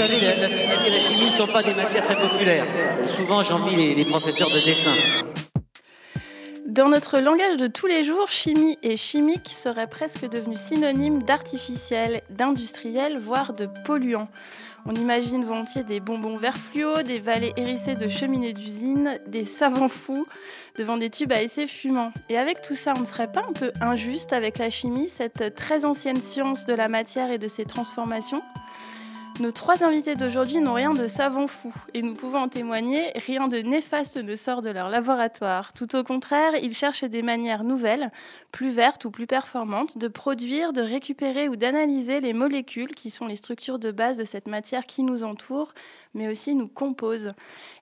savez, la, physique et la chimie ne sont pas des matières très populaires. Souvent, j'envie les, les professeurs de dessin. Dans notre langage de tous les jours, chimie et chimique seraient presque devenus synonymes d'artificiel, d'industriel, voire de polluant. On imagine volontiers des bonbons verts fluo, des vallées hérissées de cheminées d'usines, des savants fous devant des tubes à essai fumants. Et avec tout ça, on ne serait pas un peu injuste avec la chimie, cette très ancienne science de la matière et de ses transformations? Nos trois invités d'aujourd'hui n'ont rien de savant fou et nous pouvons en témoigner, rien de néfaste ne sort de leur laboratoire. Tout au contraire, ils cherchent des manières nouvelles, plus vertes ou plus performantes, de produire, de récupérer ou d'analyser les molécules qui sont les structures de base de cette matière qui nous entoure, mais aussi nous compose.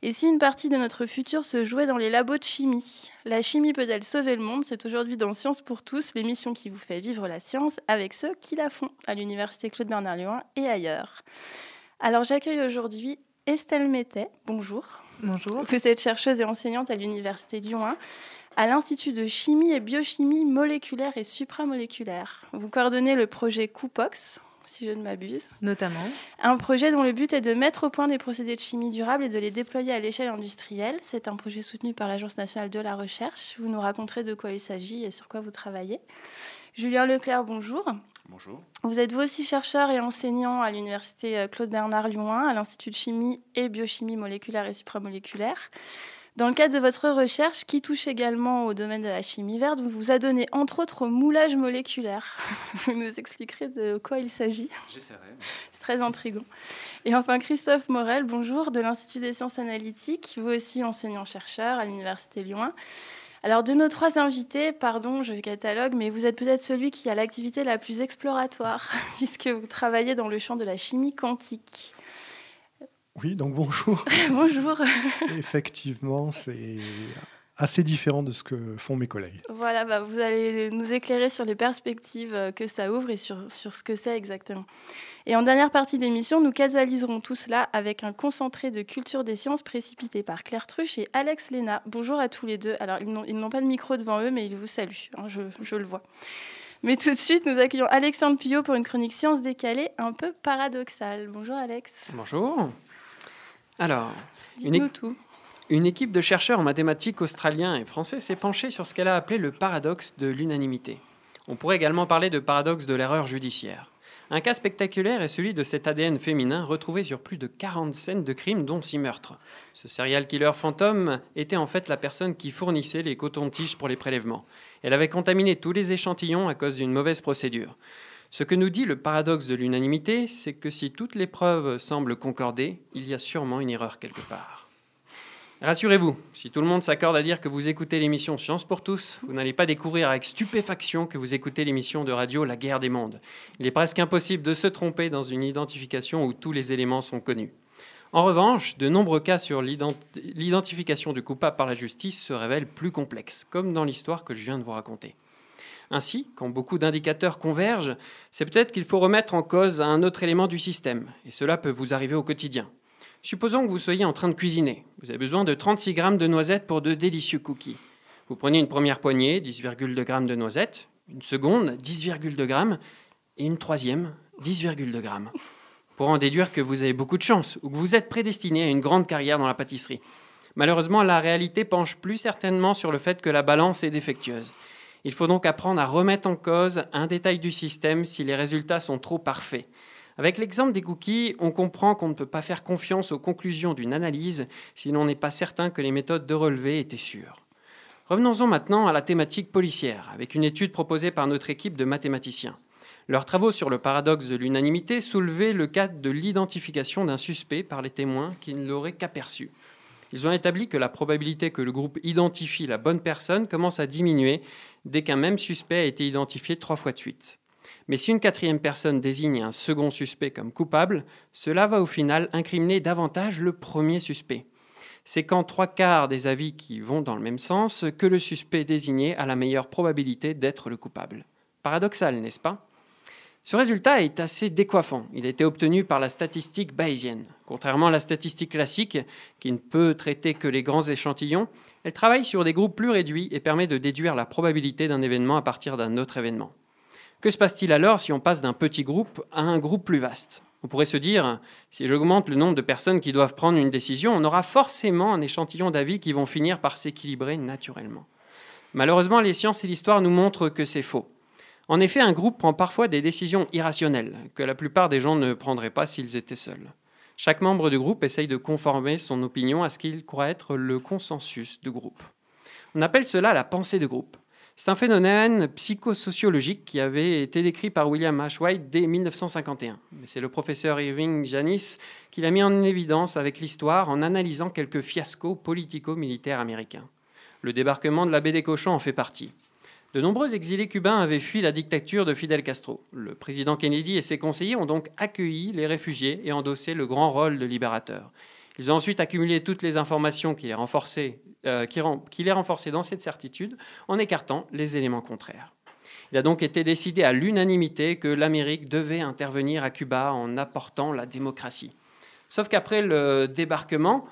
Et si une partie de notre futur se jouait dans les labos de chimie? La chimie peut-elle sauver le monde? C'est aujourd'hui dans Science pour tous, l'émission qui vous fait vivre la science avec ceux qui la font à l'Université Claude Bernard Lyon et ailleurs. Alors j'accueille aujourd'hui Estelle Mettet. Bonjour. Bonjour. Vous êtes chercheuse et enseignante à l'Université Lyon 1 à l'Institut de chimie et biochimie moléculaire et supramoléculaire. Vous coordonnez le projet COUPOX, si je ne m'abuse. Notamment. Un projet dont le but est de mettre au point des procédés de chimie durable et de les déployer à l'échelle industrielle. C'est un projet soutenu par l'Agence nationale de la recherche. Vous nous raconterez de quoi il s'agit et sur quoi vous travaillez. Julien Leclerc, bonjour. Bonjour. Vous êtes vous aussi chercheur et enseignant à l'Université euh, Claude Bernard Lyon 1, à l'Institut de chimie et biochimie moléculaire et supramoléculaire. Dans le cadre de votre recherche, qui touche également au domaine de la chimie verte, vous vous adonnez entre autres au moulage moléculaire. Vous nous expliquerez de quoi il s'agit J'essaierai. C'est très intriguant. Et enfin, Christophe Morel, bonjour, de l'Institut des sciences analytiques, vous aussi enseignant-chercheur à l'Université Lyon 1. Alors, de nos trois invités, pardon, je catalogue, mais vous êtes peut-être celui qui a l'activité la plus exploratoire, puisque vous travaillez dans le champ de la chimie quantique. Oui, donc bonjour. bonjour. Effectivement, c'est assez différent de ce que font mes collègues. Voilà, bah, vous allez nous éclairer sur les perspectives euh, que ça ouvre et sur, sur ce que c'est exactement. Et en dernière partie d'émission, nous catalyserons tout cela avec un concentré de culture des sciences précipité par Claire Truche et Alex Léna. Bonjour à tous les deux. Alors, ils n'ont pas de micro devant eux, mais ils vous saluent, hein, je, je le vois. Mais tout de suite, nous accueillons Alexandre Pillot pour une chronique science décalée un peu paradoxale. Bonjour Alex. Bonjour. Alors, tout. Une équipe de chercheurs en mathématiques australiens et français s'est penchée sur ce qu'elle a appelé le paradoxe de l'unanimité. On pourrait également parler de paradoxe de l'erreur judiciaire. Un cas spectaculaire est celui de cet ADN féminin retrouvé sur plus de 40 scènes de crimes, dont 6 meurtres. Ce serial killer fantôme était en fait la personne qui fournissait les cotons-tiges pour les prélèvements. Elle avait contaminé tous les échantillons à cause d'une mauvaise procédure. Ce que nous dit le paradoxe de l'unanimité, c'est que si toutes les preuves semblent concorder, il y a sûrement une erreur quelque part. Rassurez-vous, si tout le monde s'accorde à dire que vous écoutez l'émission Science pour tous, vous n'allez pas découvrir avec stupéfaction que vous écoutez l'émission de radio La guerre des mondes. Il est presque impossible de se tromper dans une identification où tous les éléments sont connus. En revanche, de nombreux cas sur l'identification du coupable par la justice se révèlent plus complexes, comme dans l'histoire que je viens de vous raconter. Ainsi, quand beaucoup d'indicateurs convergent, c'est peut-être qu'il faut remettre en cause un autre élément du système, et cela peut vous arriver au quotidien. Supposons que vous soyez en train de cuisiner. Vous avez besoin de 36 grammes de noisettes pour de délicieux cookies. Vous prenez une première poignée, 10,2 grammes de noisettes, une seconde, 10,2 grammes, et une troisième, 10,2 grammes. Pour en déduire que vous avez beaucoup de chance ou que vous êtes prédestiné à une grande carrière dans la pâtisserie. Malheureusement, la réalité penche plus certainement sur le fait que la balance est défectueuse. Il faut donc apprendre à remettre en cause un détail du système si les résultats sont trop parfaits. Avec l'exemple des cookies, on comprend qu'on ne peut pas faire confiance aux conclusions d'une analyse si l'on n'est pas certain que les méthodes de relevé étaient sûres. Revenons-en maintenant à la thématique policière, avec une étude proposée par notre équipe de mathématiciens. Leurs travaux sur le paradoxe de l'unanimité soulevaient le cas de l'identification d'un suspect par les témoins qui ne l'auraient qu'aperçu. Ils ont établi que la probabilité que le groupe identifie la bonne personne commence à diminuer dès qu'un même suspect a été identifié trois fois de suite. Mais si une quatrième personne désigne un second suspect comme coupable, cela va au final incriminer davantage le premier suspect. C'est qu'en trois quarts des avis qui vont dans le même sens que le suspect désigné a la meilleure probabilité d'être le coupable. Paradoxal, n'est-ce pas? Ce résultat est assez décoiffant. Il a été obtenu par la statistique bayésienne. Contrairement à la statistique classique, qui ne peut traiter que les grands échantillons, elle travaille sur des groupes plus réduits et permet de déduire la probabilité d'un événement à partir d'un autre événement. Que se passe-t-il alors si on passe d'un petit groupe à un groupe plus vaste? On pourrait se dire, si j'augmente le nombre de personnes qui doivent prendre une décision, on aura forcément un échantillon d'avis qui vont finir par s'équilibrer naturellement. Malheureusement, les sciences et l'histoire nous montrent que c'est faux. En effet, un groupe prend parfois des décisions irrationnelles que la plupart des gens ne prendraient pas s'ils étaient seuls. Chaque membre du groupe essaye de conformer son opinion à ce qu'il croit être le consensus du groupe. On appelle cela la pensée de groupe. C'est un phénomène psychosociologique qui avait été décrit par William H. White dès 1951. C'est le professeur Irving Janis qui l'a mis en évidence avec l'histoire en analysant quelques fiascos politico-militaires américains. Le débarquement de la baie des cochons en fait partie. De nombreux exilés cubains avaient fui la dictature de Fidel Castro. Le président Kennedy et ses conseillers ont donc accueilli les réfugiés et endossé le grand rôle de libérateur. Ils ont ensuite accumulé toutes les informations qui les, renforçaient, euh, qui, les renforçaient dans cette certitude en écartant les éléments contraires. Il a donc été décidé à l'unanimité que l'Amérique devait intervenir à Cuba en apportant la démocratie. Sauf qu'après le débarquement,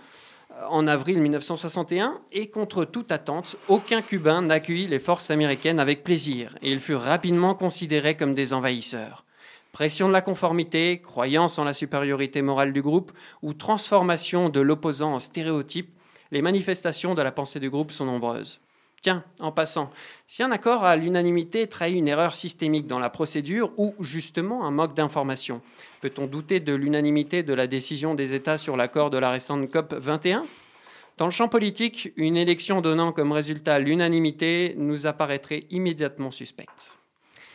en avril 1961, et contre toute attente, aucun Cubain n'accueillit les forces américaines avec plaisir, et ils furent rapidement considérés comme des envahisseurs. Pression de la conformité, croyance en la supériorité morale du groupe ou transformation de l'opposant en stéréotype, les manifestations de la pensée du groupe sont nombreuses. Tiens, en passant, si un accord à l'unanimité trahit une erreur systémique dans la procédure ou justement un manque d'information, peut-on douter de l'unanimité de la décision des États sur l'accord de la récente COP 21 Dans le champ politique, une élection donnant comme résultat l'unanimité nous apparaîtrait immédiatement suspecte.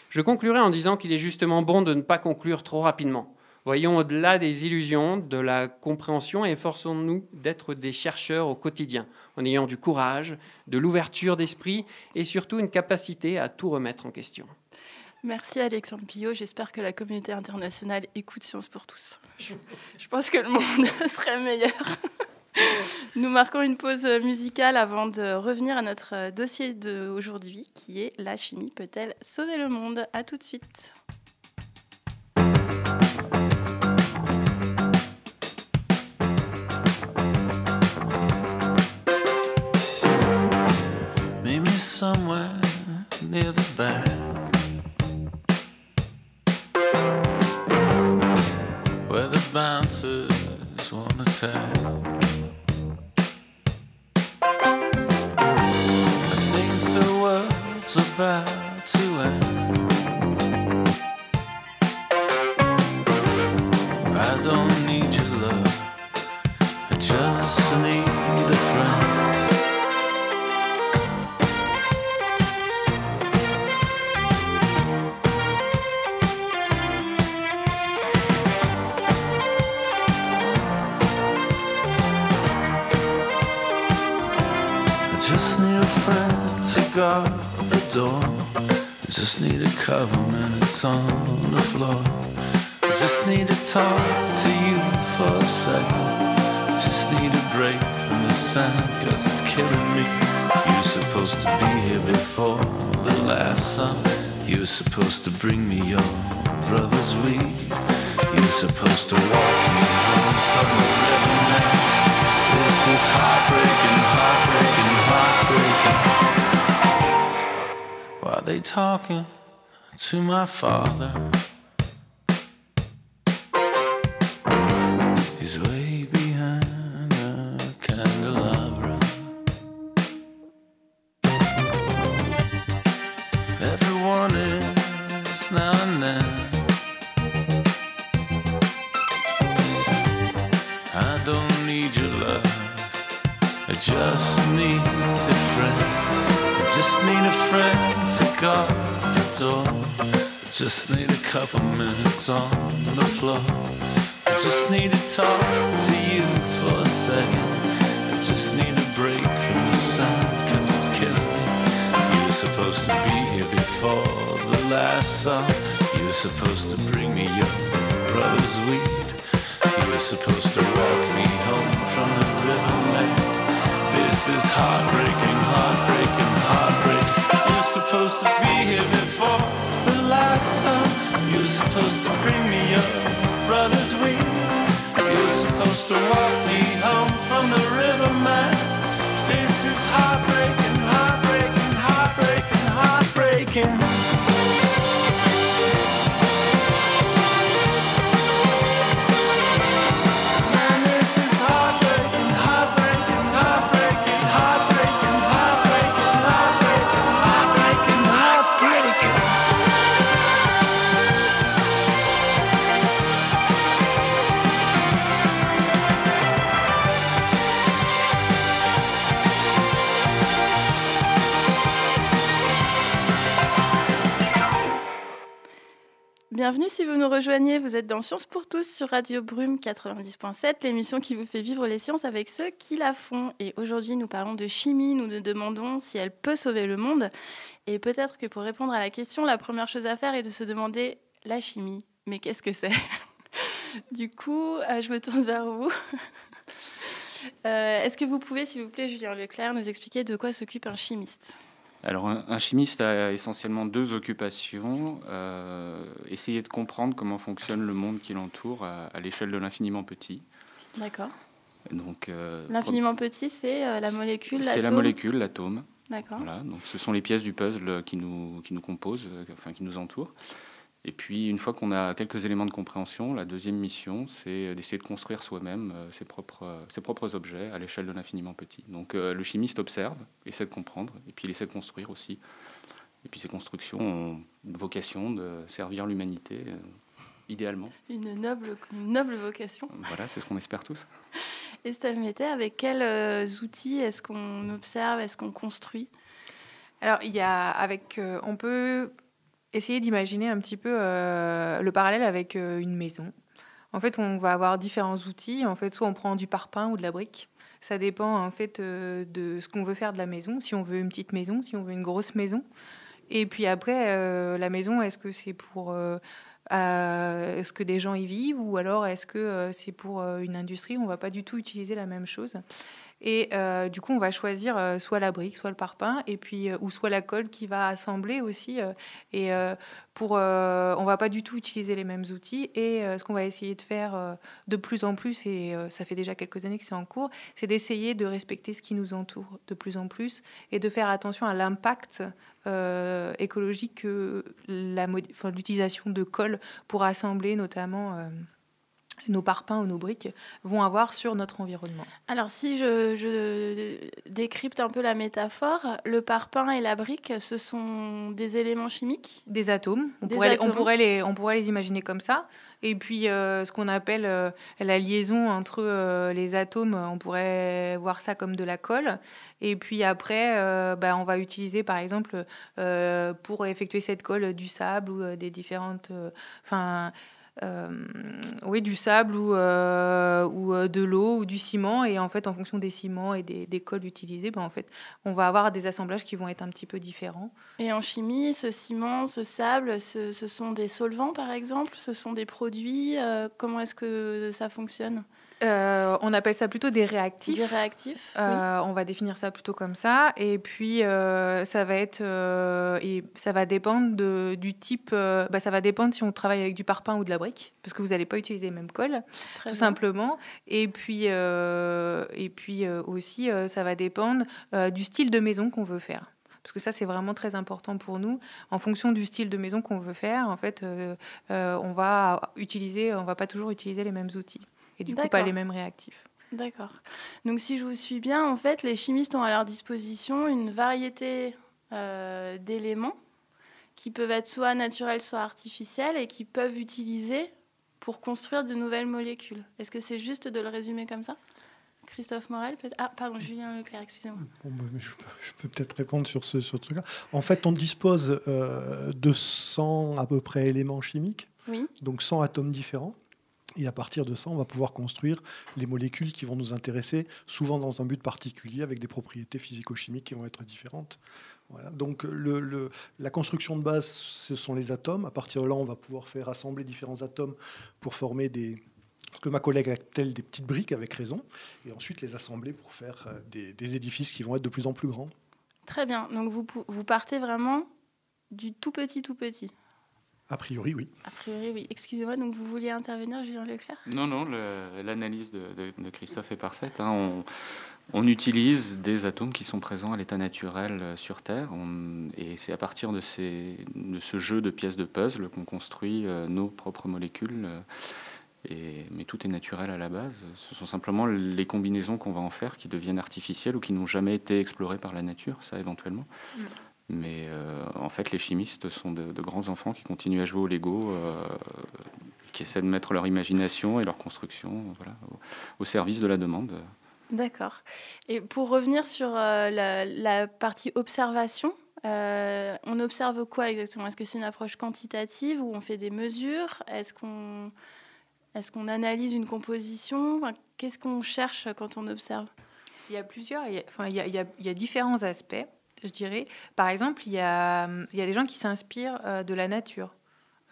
Je conclurai en disant qu'il est justement bon de ne pas conclure trop rapidement. Voyons au-delà des illusions, de la compréhension et efforçons-nous d'être des chercheurs au quotidien, en ayant du courage, de l'ouverture d'esprit et surtout une capacité à tout remettre en question. Merci Alexandre Pillot. J'espère que la communauté internationale écoute Science pour tous. Je, pense que le monde serait meilleur. Nous marquons une pause musicale avant de revenir à notre dossier d'aujourd'hui qui est La chimie peut-elle sauver le monde? À tout de suite. back. bouncers wanna tag. I think the world's about. Cause it's killing me. You're supposed to be here before the last sun. You're supposed to bring me your brother's weed. You're supposed to walk me home from the river man. This is heartbreaking, heartbreaking, heartbreaking Why are they talking to my father? Song. You're supposed to bring me your brother's weed. You're supposed to walk me home from the Bienvenue si vous nous rejoignez, vous êtes dans Sciences pour tous sur Radio Brume 90.7, l'émission qui vous fait vivre les sciences avec ceux qui la font. Et aujourd'hui, nous parlons de chimie, nous nous demandons si elle peut sauver le monde. Et peut-être que pour répondre à la question, la première chose à faire est de se demander la chimie, mais qu'est-ce que c'est? Du coup, euh, je me tourne vers vous. Euh, est-ce que vous pouvez, s'il vous plaît, Julien Leclerc, nous expliquer de quoi s'occupe un chimiste? Alors, un, chimiste a essentiellement deux occupations. Euh, essayer de comprendre comment fonctionne le monde qui l'entoure à, l'échelle de l'infiniment petit. D'accord. Donc, euh, l'infiniment petit, c'est euh, la molécule, C'est la molécule, l'atome. D'accord. Voilà, donc ce sont les pièces du puzzle qui nous, qui nous composent, enfin qui nous entourent. Et puis, une fois qu'on a quelques éléments de compréhension, la deuxième mission, c'est d'essayer de construire soi-même euh, ses propres, euh, ses propres objets à l'échelle de l'infiniment petit. Donc, euh, le chimiste observe, essaie de comprendre, et puis il essaie de construire aussi. Et puis, ces constructions ont une vocation de servir l'humanité, idéalement. Une noble, noble vocation. Voilà, c'est ce qu'on espère tous. Estelle Mété, avec quels outils est-ce qu'on observe, est-ce qu'on construit? Alors, il y a avec, on peut essayer d'imaginer un petit peu euh, le parallèle avec euh, une maison. En fait, on va avoir différents outils. En fait, soit on prend du parpaing ou de la brique. Ça dépend en fait euh, de ce qu'on veut faire de la maison. Si on veut une petite maison, si on veut une grosse maison. Et puis après, la maison, est-ce que c'est pour est-ce que des gens y vivent ou alors est-ce que c'est pour une industrie? On va pas du tout utiliser la même chose. Et euh, du coup, on va choisir euh, soit la brique, soit le parpaing, et puis euh, ou soit la colle qui va assembler aussi. et pour, on va pas du tout utiliser les mêmes outils. Et ce qu'on va essayer de faire de plus en plus, et ça fait déjà quelques années que c'est en cours, c'est d'essayer de respecter ce qui nous entoure de plus en plus et de faire attention à l'impact écologique que l'utilisation de colle pour assembler notamment nos parpaings ou nos briques vont avoir sur notre environnement. Alors si je, décrypte un peu la métaphore, le parpaing et la brique, ce sont des éléments chimiques? Des atomes. On, pourrait, On, pourrait, les, on pourrait les imaginer comme ça. Et puis euh, ce qu'on appelle euh, la liaison entre euh, les atomes, on pourrait voir ça comme de la colle. Et puis après, bah, on va utiliser par exemple pour effectuer cette colle du sable ou des différentes... Enfin oui, du sable ou, euh, ou euh, de l'eau ou du ciment. Et en fait, en fonction des ciments et des, des cols utilisés, ben, en fait, on va avoir des assemblages qui vont être un petit peu différents. Et en chimie, ce ciment, ce sable, ce, ce sont des solvants, par exemple? Ce sont des produits? Comment est-ce que ça fonctionne? Euh, on appelle ça plutôt des réactifs. Des réactifs. Euh, on va définir ça plutôt comme ça. Et puis euh, ça va être et ça va dépendre de, du type. Bah, ça va dépendre si on travaille avec du parpaing ou de la brique, parce que vous n'allez pas utiliser les mêmes colle, tout simplement. Et puis et puis aussi ça va dépendre du style de maison qu'on veut faire parce que ça c'est vraiment très important pour nous. En fonction du style de maison qu'on veut faire, en fait, on va utiliser, on va pas toujours utiliser les mêmes outils et du coup pas les mêmes réactifs. D'accord. Donc si je vous suis bien, en fait, les chimistes ont à leur disposition une variété euh, d'éléments qui peuvent être soit naturels, soit artificiels et qui peuvent utiliser pour construire de nouvelles molécules. Est-ce que c'est juste de le résumer comme ça? Christophe Morel peut Ah, pardon, Julien Leclerc, excusez-moi. Bon, bah, je, peux peut-être répondre sur ce, sur truc-là. En fait, on dispose euh, de 100 à peu près éléments chimiques, oui. donc 100 atomes différents. Et à partir de ça, on va pouvoir construire les molécules qui vont nous intéresser, souvent dans un but particulier, avec des propriétés physico-chimiques qui vont être différentes. Voilà. Donc la construction de base, ce sont les atomes. À partir de là, on va pouvoir faire assembler différents atomes pour former des, ce que ma collègue appelle des petites briques, avec raison, et ensuite les assembler pour faire euh, des, édifices qui vont être de plus en plus grands. Très bien. Donc vous partez vraiment du tout petit, tout petit. A priori, oui. A priori, oui. Excusez-moi, donc vous vouliez intervenir, Julien Leclerc? Non, non, l'analyse de, Christophe est parfaite. Hein. On, utilise des atomes qui sont présents à l'état naturel euh, sur Terre, et c'est à partir de, ces, de, ce jeu de pièces de puzzle qu'on construit euh, nos propres molécules. Euh, et, mais tout est naturel à la base. Ce sont simplement les combinaisons qu'on va en faire qui deviennent artificielles ou qui n'ont jamais été explorées par la nature, ça éventuellement. Mm. Mais euh, en fait, les chimistes sont de, grands enfants qui continuent à jouer au Lego, euh, qui essaient de mettre leur imagination et leur construction au, service de la demande. D'accord. Et pour revenir sur euh, la, partie observation, Euh, on observe quoi exactement? Est-ce que c'est une approche quantitative où on fait des mesures? Est-ce qu'on est qu'on analyse une composition? Qu'est-ce qu'on cherche quand on observe? Il y a plusieurs, il y a, enfin, il y a, il y a différents aspects, je dirais. Par exemple, il y a, il y a des gens qui s'inspirent euh, de la nature.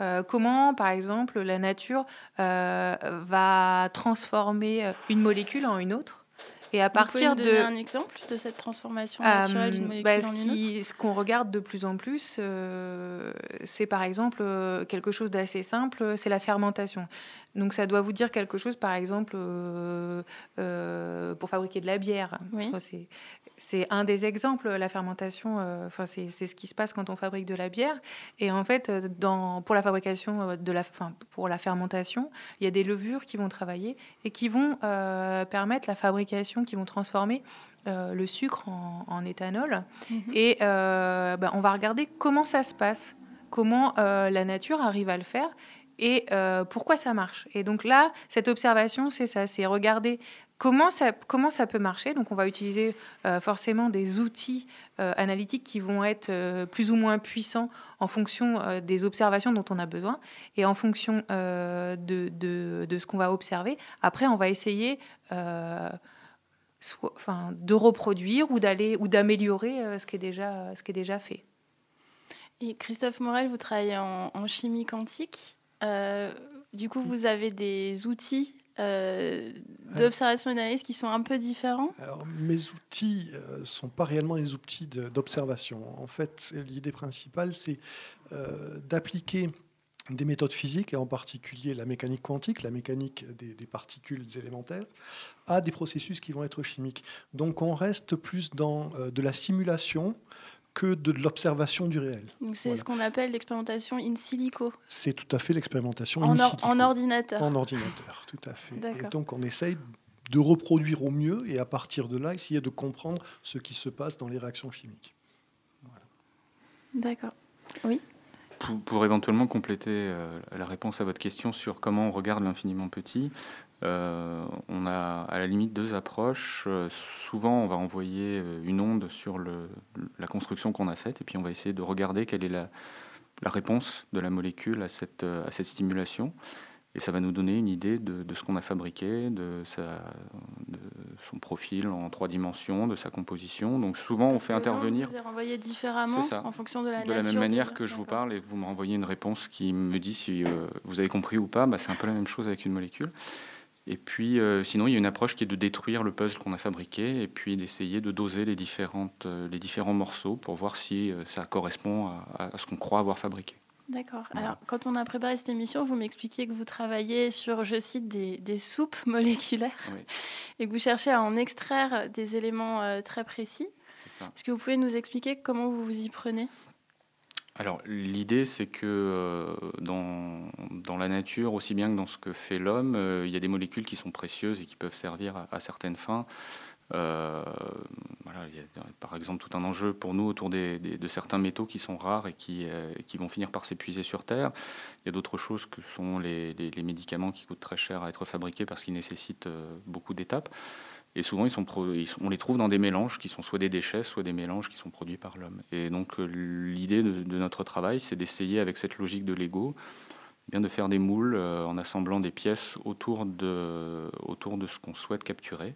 Euh, comment, par exemple, la nature euh, va transformer une molécule en une autre? Et à partir de un exemple de cette transformation naturelle d'une molécule bah, en une autre? Ce qu'on regarde de plus en plus, c'est par exemple quelque chose d'assez simple, c'est la fermentation. Donc ça doit vous dire quelque chose, par exemple, euh, euh, pour fabriquer de la bière. c'est un des exemples, la fermentation. Euh, enfin, c'est ce qui se passe quand on fabrique de la bière. Et en fait, dans, pour la fabrication de la, enfin, pour la fermentation, il y a des levures qui vont travailler et qui vont permettre la fabrication, qui vont transformer le sucre en, éthanol. Mhm. Et ben, on va regarder comment ça se passe, comment la nature arrive à le faire et euh, pourquoi ça marche. Et donc là, cette observation, c'est ça, c'est regarder comment ça, comment ça peut marcher. Donc on va utiliser euh, forcément des outils euh, analytiques qui vont être plus ou moins puissants en fonction des observations dont on a besoin et en fonction de, de, ce qu'on va observer. Après, on va essayer enfin, de reproduire ou d'aller ou d'améliorer ce, qui est déjà, ce qui est déjà fait. Et Christophe Morel, vous travaillez en, en chimie quantique. Euh, du coup, vous avez des outils euh, d'observation et d'analyse qui sont un peu différents Alors, mes outils ne euh, sont pas réellement des outils d'observation. En fait, l'idée principale, c'est d'appliquer des méthodes physiques, et en particulier la mécanique quantique, la mécanique des, des, particules élémentaires, à des processus qui vont être chimiques. Donc on reste plus dans de la simulation que de l'observation du réel. c'est ce qu'on appelle l'expérimentation in silico. C'est tout à fait l'expérimentation en, in silico. en ordinateur. En ordinateur, tout à fait. Et donc on essaye de reproduire au mieux et à partir de là essayer de comprendre ce qui se passe dans les réactions chimiques. D'accord. Oui. Pour, éventuellement compléter euh, la réponse à votre question sur comment on regarde l'infiniment petit, euh, on a à la limite deux approches. Euh, souvent, on va envoyer euh, une onde sur le, la construction qu'on a faite, et puis on va essayer de regarder quelle est la, la réponse de la molécule à cette, à cette stimulation. Et ça va nous donner une idée de, de ce qu'on a fabriqué, de, sa, de, son profil en trois dimensions, de sa composition. Donc souvent, on fait intervenir. Vous renvoyé différemment en fonction de la nature. De la même manière que je vous parle et vous me renvoyez une réponse qui me dit si vous avez compris ou pas. Bah, c'est un peu la même chose avec une molécule. Et puis, euh, sinon, il y a une approche qui est de détruire le puzzle qu'on a fabriqué et puis d'essayer de doser les, différentes, euh, les différents morceaux pour voir si euh, ça correspond à, ce qu'on croit avoir fabriqué. D'accord. Alors, quand on a préparé cette émission, vous m'expliquiez que vous travaillez sur, je cite, des, des soupes moléculaires et que vous cherchez à en extraire des éléments très précis. Est-ce que vous pouvez nous expliquer comment vous vous y prenez? Alors l'idée c'est que euh, dans, dans, la nature, aussi bien que dans ce que fait l'homme, euh, il y a des molécules qui sont précieuses et qui peuvent servir à, certaines fins. Euh, voilà, il y a par exemple tout un enjeu pour nous autour de certains métaux qui sont rares et qui, qui vont finir par s'épuiser sur Terre. Il y a d'autres choses que sont les, les, médicaments qui coûtent très cher à être fabriqués parce qu'ils nécessitent beaucoup d'étapes. Et souvent, ils sont on les trouve dans des mélanges qui sont soit des déchets, soit des mélanges qui sont produits par l'homme. Et donc, euh, l'idée de, notre travail, c'est d'essayer, avec cette logique de Lego, eh bien de faire des moules euh, en assemblant des pièces autour de, autour de ce qu'on souhaite capturer.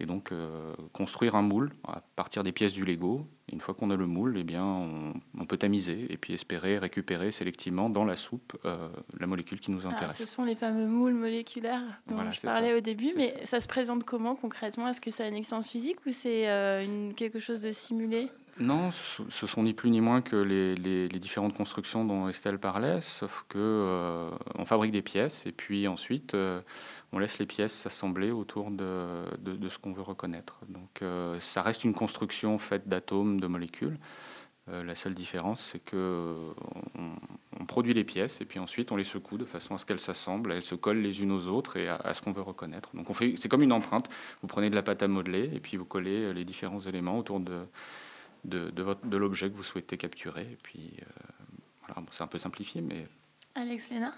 Et donc, euh, construire un moule à partir des pièces du Lego. une fois qu'on a le moule, eh bien, on, peut tamiser et puis espérer récupérer sélectivement dans la soupe euh, la molécule qui nous intéresse. ce sont les fameux moules moléculaires dont je parlais au début, mais ça. se présente comment concrètement? Est-ce que c'est une existence physique ou c'est euh, quelque chose de simulé? Non, ce sont ni plus ni moins que les, différentes constructions dont Estelle parlait, sauf que on fabrique des pièces et puis ensuite on laisse les pièces s'assembler autour de, ce qu'on veut reconnaître. Donc euh, ça reste une construction faite d'atomes, de molécules. Euh, la seule différence, c'est que on, produit les pièces et puis ensuite on les secoue de façon à ce qu'elles s'assemblent, elles se collent les unes aux autres et à, ce qu'on veut reconnaître. Donc c'est comme une empreinte. Vous prenez de la pâte à modeler et puis vous collez les différents éléments autour de, de, de, l'objet que vous souhaitez capturer. Et puis euh, voilà, c'est un peu simplifié, mais Alex Léna?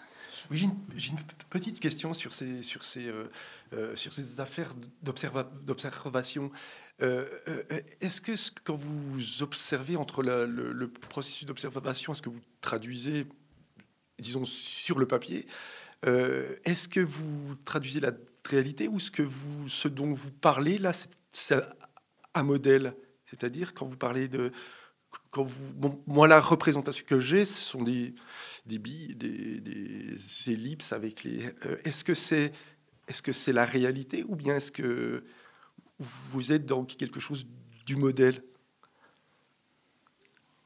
Oui, j'ai une, petite question sur ces, sur ces, euh, euh, sur ces affaires d'observation. Euh, est-ce que quand vous observez entre le, processus d'observation, est-ce que vous traduisez, disons, sur le papier, est-ce que vous traduisez la réalité ou ce, que vous, ce dont vous parlez, là, c'est un modèle? C'est-à-dire, quand vous parlez de quand vous, bon, moi, la représentation que j'ai, ce sont des, des billes, des, des ellipses avec les. Euh, est-ce que c'est est-ce que c'est la réalité ou bien est-ce que vous êtes dans quelque chose du modèle?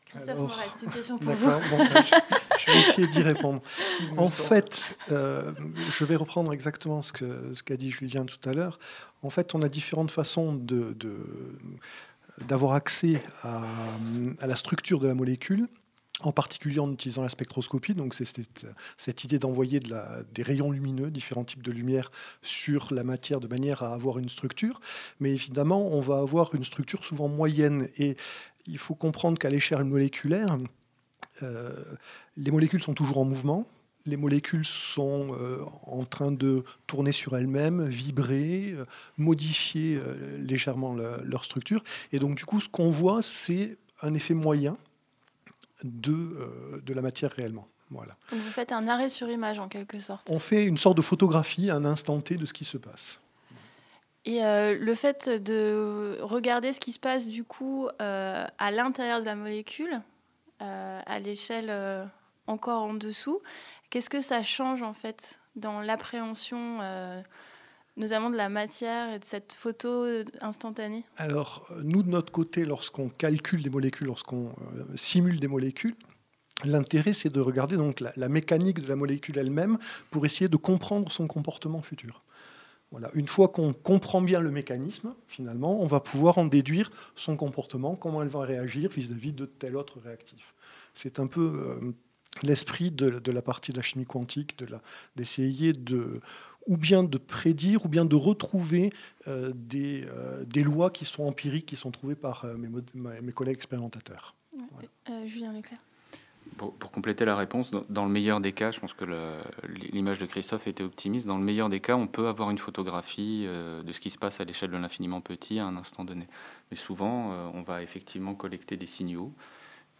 Christophe c'est une question pour vous. je, vais essayer d'y répondre. En fait, euh, je vais reprendre exactement ce qu'a ce qu'a dit Julien tout à l'heure. En fait, on a différentes façons de, de d'avoir accès à, la structure de la molécule en particulier en utilisant la spectroscopie. Donc, c'est cette, idée d'envoyer de des rayons lumineux, différents types de lumière, sur la matière de manière à avoir une structure. Mais évidemment, on va avoir une structure souvent moyenne. Et il faut comprendre qu'à l'échelle moléculaire, euh, les molécules sont toujours en mouvement les molécules sont euh, en train de tourner sur elles-mêmes, vibrer, euh, modifier euh, légèrement leur structure. Et donc, du coup, ce qu'on voit, c'est un effet moyen de, de la matière réellement. Voilà. vous faites un arrêt sur image en quelque sorte. On fait une sorte de photographie à un instant T de ce qui se passe. Et le fait de regarder ce qui se passe du coup à l'intérieur de la molécule, à l'échelle encore en dessous, Qu'est-ce que ça change en fait dans l'appréhension euh, notamment de la matière et de cette photo instantanée? Alors, euh, nous, de notre côté, lorsqu'on calcule des molécules, lorsqu'on euh, simule des molécules, l'intérêt, c'est de regarder donc la, mécanique de la molécule elle-même pour essayer de comprendre son comportement futur. Voilà. Une fois qu'on comprend bien le mécanisme, finalement, on va pouvoir en déduire son comportement, comment elle va réagir vis-à-vis de tel autre réactif. C'est un peu l'esprit de, la partie de la chimie quantique, d'essayer de, ou bien de prédire, ou bien de retrouver euh, des, euh, des, lois qui sont empiriques, qui sont trouvées par euh, mes, mes, collègues expérimentateurs. Julien Leclerc. Pour, compléter la réponse, dans, le meilleur des cas, je pense que l'image de Christophe était optimiste, dans le meilleur des cas, on peut avoir une photographie de ce qui se passe à l'échelle de l'infiniment petit à un instant donné. Mais souvent, on va effectivement collecter des signaux.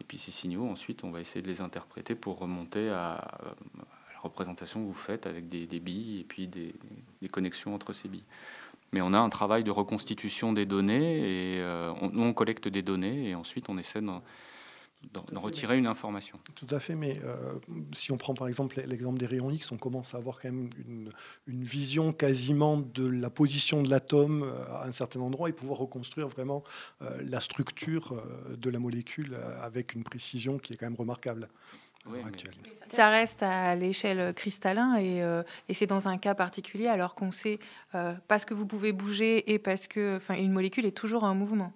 Et puis ces signaux, ensuite, on va essayer de les interpréter pour remonter à, la représentation que vous faites avec des, billes et puis des, connexions entre ces billes. Mais on a un travail de reconstitution des données et euh, on, on, collecte des données et ensuite on essaie de d'en retirer une information. Tout à fait, mais euh, si on prend par exemple l'exemple des rayons X, on commence à avoir quand même une, vision quasiment de la position de l'atome euh, à un certain endroit et pouvoir reconstruire vraiment euh, la structure de la molécule avec une précision qui est quand même remarquable. Ça reste à l'échelle cristallin et, et c'est dans un cas particulier alors qu'on sait parce que vous pouvez bouger et parce que une molécule est toujours en mouvement.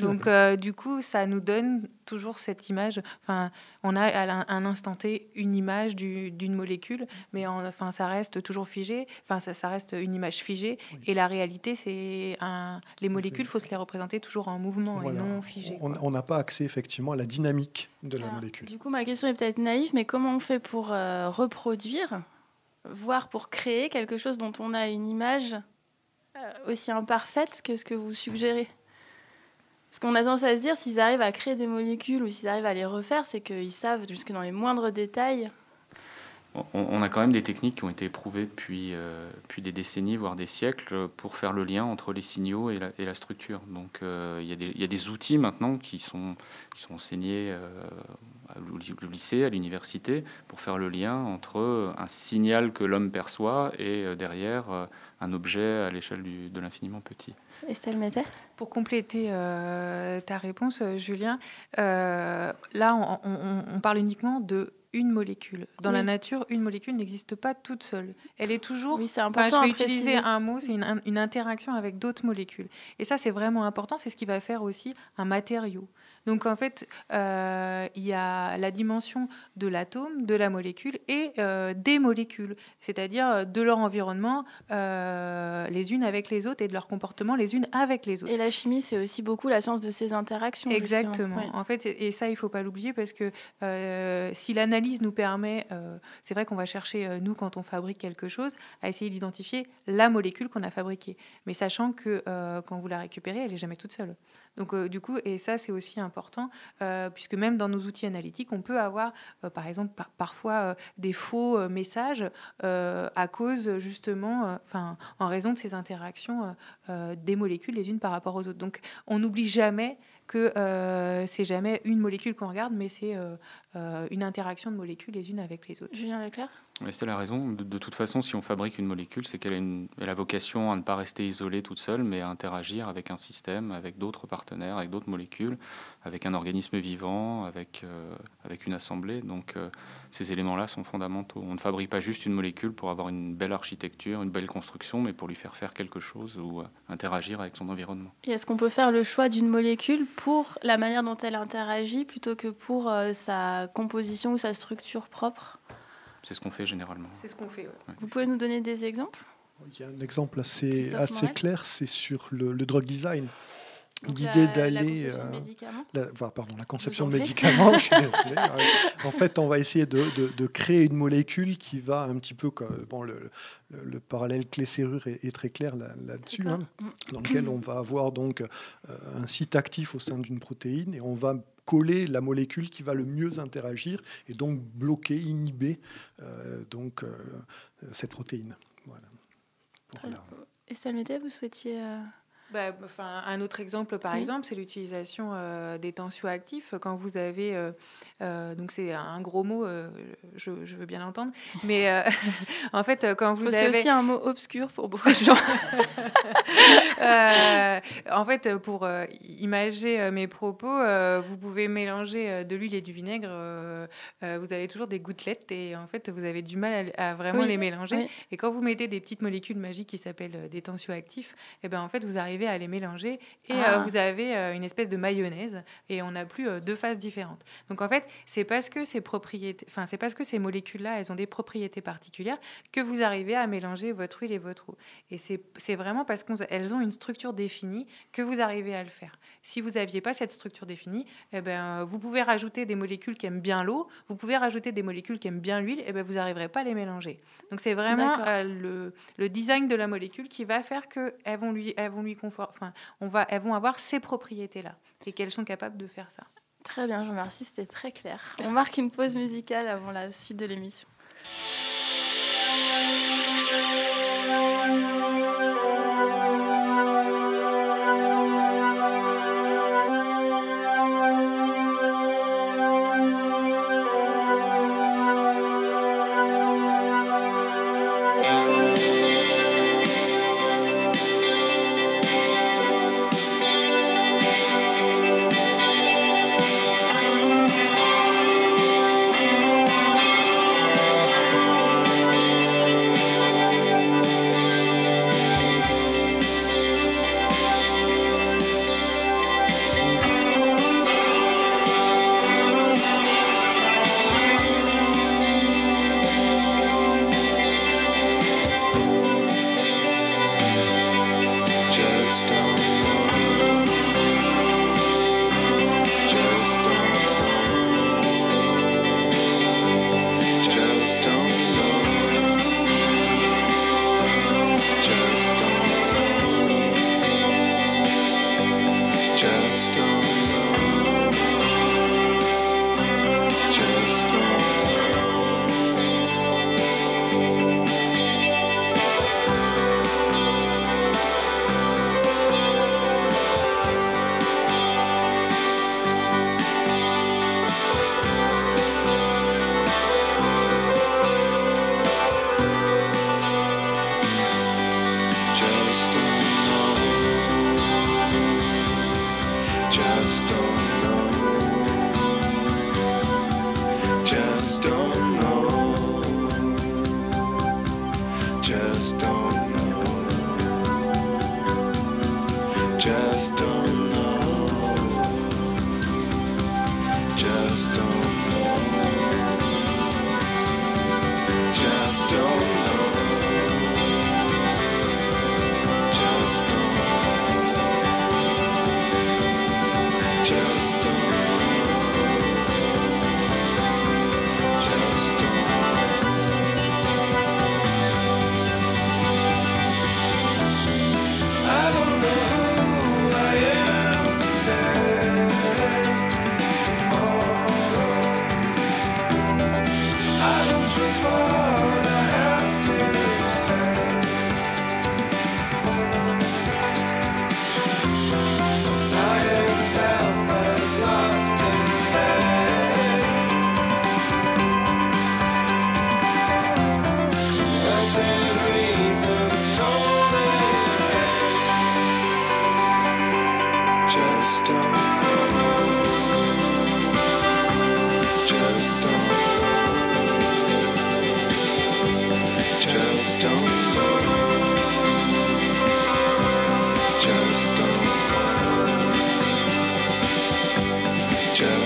Donc, euh, du coup, ça nous donne toujours cette image. Enfin, on a à un instant T une image d'une molécule, mais enfin, ça reste toujours figé. Enfin, ça, ça reste une image figée. Et la réalité, c'est un... les molécules, il faut se les représenter toujours en mouvement et non figées. On n'a pas accès effectivement à la dynamique de la molécule. Du coup, ma question est peut-être naïve, mais comment on fait pour euh, reproduire, voire pour créer quelque chose dont on a une image euh, aussi imparfaite que ce que vous suggérez? Parce qu'on a tendance à se dire, s'ils arrivent à créer des molécules ou s'ils arrivent à les refaire, c'est qu'ils savent jusque dans les moindres détails. On, a quand même des techniques qui ont été éprouvées depuis, euh, depuis des décennies, voire des siècles, pour faire le lien entre les signaux et la, et la structure. Donc euh, il y, y, a des outils maintenant qui sont, qui sont enseignés euh, au lycée, à l'université, pour faire le lien entre un signal que l'homme perçoit et derrière un objet à l'échelle de l'infiniment petit. Estelle Méter Pour compléter euh, ta réponse, euh, Julien, euh, là, on, parle uniquement de une molécule. Dans la nature, une molécule n'existe pas toute seule. Elle est toujours. Oui, c'est important. je vais utiliser un mot, c'est une, interaction avec d'autres molécules. Et ça, c'est vraiment important. C'est ce qui va faire aussi un matériau. Donc en fait, euh, il y a la dimension de l'atome, de la molécule et euh, des molécules, c'est-à-dire de leur environnement euh, les unes avec les autres et de leur comportement les unes avec les autres. Et la chimie, c'est aussi beaucoup la science de ces interactions. Exactement. Ouais. En fait, et ça, il faut pas l'oublier parce que si l'analyse nous permet, c'est vrai qu'on va chercher, nous, quand on fabrique quelque chose, à essayer d'identifier la molécule qu'on a fabriquée. Mais sachant que quand vous la récupérez, elle n'est jamais toute seule. Donc, euh, du coup, et ça, c'est aussi important, euh, puisque même dans nos outils analytiques, on peut avoir, euh, par exemple, par, parfois des faux messages à cause, justement, enfin, en raison de ces interactions des molécules les unes par rapport aux autres. Donc, on n'oublie jamais que c'est jamais une molécule qu'on regarde, mais c'est une interaction de molécules les unes avec les autres. Julien Leclerc c'est la raison. De, de, toute façon, si on fabrique une molécule, c'est qu'elle a, a, vocation à ne pas rester isolée toute seule, mais à interagir avec un système, avec d'autres partenaires, avec d'autres molécules, avec un organisme vivant, avec, euh, avec une assemblée. Donc euh, ces éléments-là sont fondamentaux. On ne fabrique pas juste une molécule pour avoir une belle architecture, une belle construction, mais pour lui faire faire quelque chose ou euh, interagir avec son environnement. Et est-ce qu'on peut faire le choix d'une molécule pour la manière dont elle interagit plutôt que pour euh, sa composition ou sa structure propre c'est ce qu'on fait généralement. C'est ce qu'on fait. Ouais. Vous pouvez nous donner des exemples Il y a un exemple assez, assez clair, c'est sur le, le, drug design. L'idée d'aller. La, euh, la, enfin, pardon, la conception de médicaments. en fait, on va essayer de, de, de, créer une molécule qui va un petit peu. Comme, bon, le, le, le parallèle clé-serrure est, est, très clair là-dessus, là hein, dans lequel on va avoir donc euh, un site actif au sein d'une protéine et on va coller la molécule qui va le mieux interagir et donc bloquer, inhiber euh, donc, euh, cette protéine. Voilà. Et vous souhaitiez... Euh... Bah, enfin, un autre exemple, par oui. exemple, c'est l'utilisation euh, des tensioactifs. Quand vous avez, euh, euh, donc c'est un gros mot, je, je, veux bien l'entendre, mais en fait, quand vous c'est avez... aussi un mot obscur pour beaucoup de gens. en fait, pour imager mes propos, vous pouvez mélanger de l'huile et du vinaigre. vous avez toujours des gouttelettes et en fait, vous avez du mal à, à vraiment Oui, les mélanger. oui. Et quand vous mettez des petites molécules magiques qui s'appellent des tensioactifs, et ben en fait, vous arrivez à les mélanger et Ah. euh, vous avez euh, une espèce de mayonnaise et on n'a plus euh, deux phases différentes. Donc en fait, c'est parce que ces propriétés, enfin c'est parce que ces molécules-là, elles ont des propriétés particulières que vous arrivez à mélanger votre huile et votre eau. Et c'est vraiment parce qu'elles ont une structure définie que vous arrivez à le faire. Si vous n'aviez pas cette structure définie, eh ben, vous pouvez rajouter des molécules qui aiment bien l'eau, vous pouvez rajouter des molécules qui aiment bien l'huile, et ben, vous n'arriverez pas à les mélanger. Donc c'est vraiment euh, le, le design de la molécule qui va faire qu'elles vont lui, elles vont lui on va, elles vont avoir ces propriétés-là et qu'elles sont capables de faire ça. Très bien, je vous remercie, c'était très clair. On marque une pause musicale avant la suite de l'émission.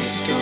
Stop.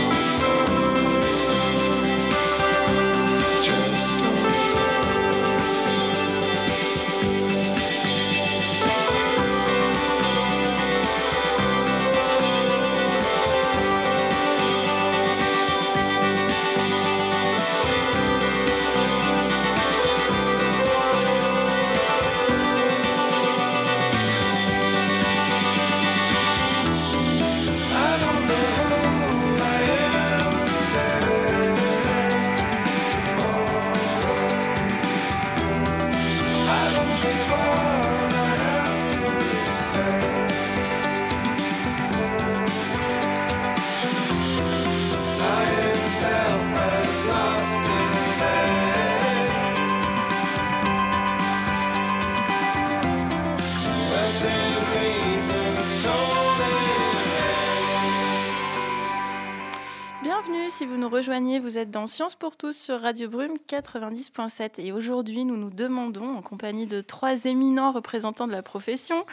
Dans Science pour tous sur Radio Brume 90.7 et aujourd'hui nous nous demandons, en compagnie de trois éminents représentants de la profession,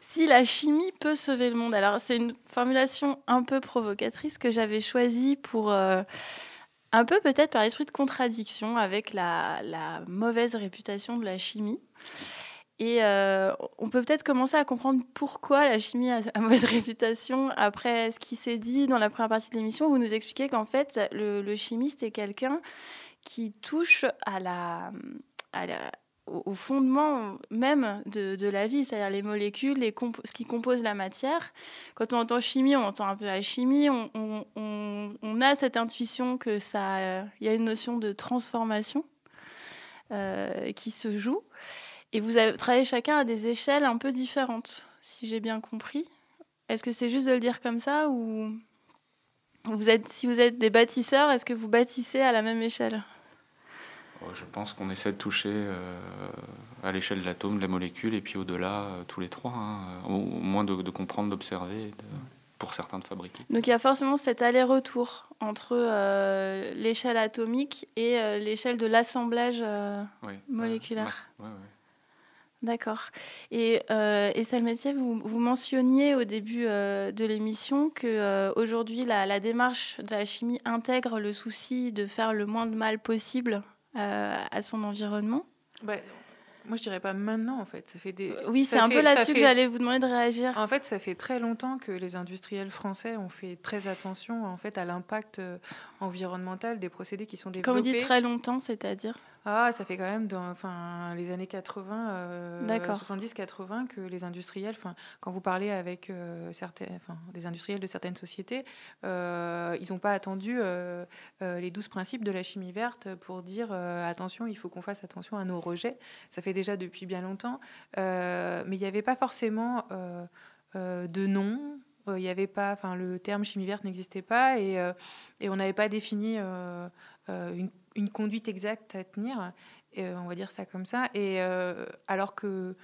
si la chimie peut sauver le monde. Alors c'est une formulation un peu provocatrice que j'avais choisie pour... euh, un peu peut-être par esprit de contradiction avec la mauvaise réputation de la chimie. Et euh, on peut peut-être commencer à comprendre pourquoi la chimie a mauvaise réputation. Après ce qui s'est dit dans la première partie de l'émission, vous nous expliquez qu'en fait, le, chimiste est quelqu'un qui touche à la, au, fondement même de, la vie, c'est-à-dire les molécules, ce qui compose la matière. Quand on entend chimie, on entend un peu la chimie, on a cette intuition que ça, euh, il y a une notion de transformation euh, qui se joue. Et vous avez travaillé chacun à des échelles un peu différentes, si j'ai bien compris. Est-ce que c'est juste de le dire comme ça ou vous êtes, si vous êtes des bâtisseurs, est-ce que vous bâtissez à la même échelle? Oh, Je pense qu'on essaie de toucher euh, à l'échelle de l'atome, de la molécule, et puis au-delà, euh, tous les trois, hein, au, au moins de, de comprendre, d'observer, pour certains de fabriquer. Donc il y a forcément cet aller-retour entre euh, l'échelle atomique et euh, l'échelle de l'assemblage euh, Oui. moléculaire. Ouais, ouais, ouais. D'accord. Et, euh, et Salmétier, vous, vous mentionniez au début euh, de l'émission que euh, aujourd'hui la, la démarche de la chimie intègre le souci de faire le moins de mal possible euh, à son environnement. Bah, moi, je dirais pas maintenant, en fait. Ça fait des... Oui, c'est un fait- peu là-dessus que j'allais vous demander de réagir. En fait, ça fait très longtemps que les industriels français ont fait très attention en fait à l'impact euh, environnemental des procédés qui sont développés. Quand vous dites très longtemps, c'est-à-dire? Ah, ça fait quand même dans enfin, les années 80, euh, D'accord. 70-80 que les industriels, enfin, quand vous parlez avec euh, certains, enfin, des industriels de certaines sociétés, euh, ils n'ont pas attendu euh, euh, les 12 principes de la chimie verte pour dire euh, attention, il faut qu'on fasse attention à nos rejets. Ça fait déjà depuis bien longtemps, Euh, mais il n'y avait pas forcément euh, euh, de nom. Euh, Il y avait pas, enfin, le terme chimie verte n'existait pas et, euh, et on n'avait pas défini euh, une, conduite exacte à tenir. Et, on va dire ça comme ça. Et alors que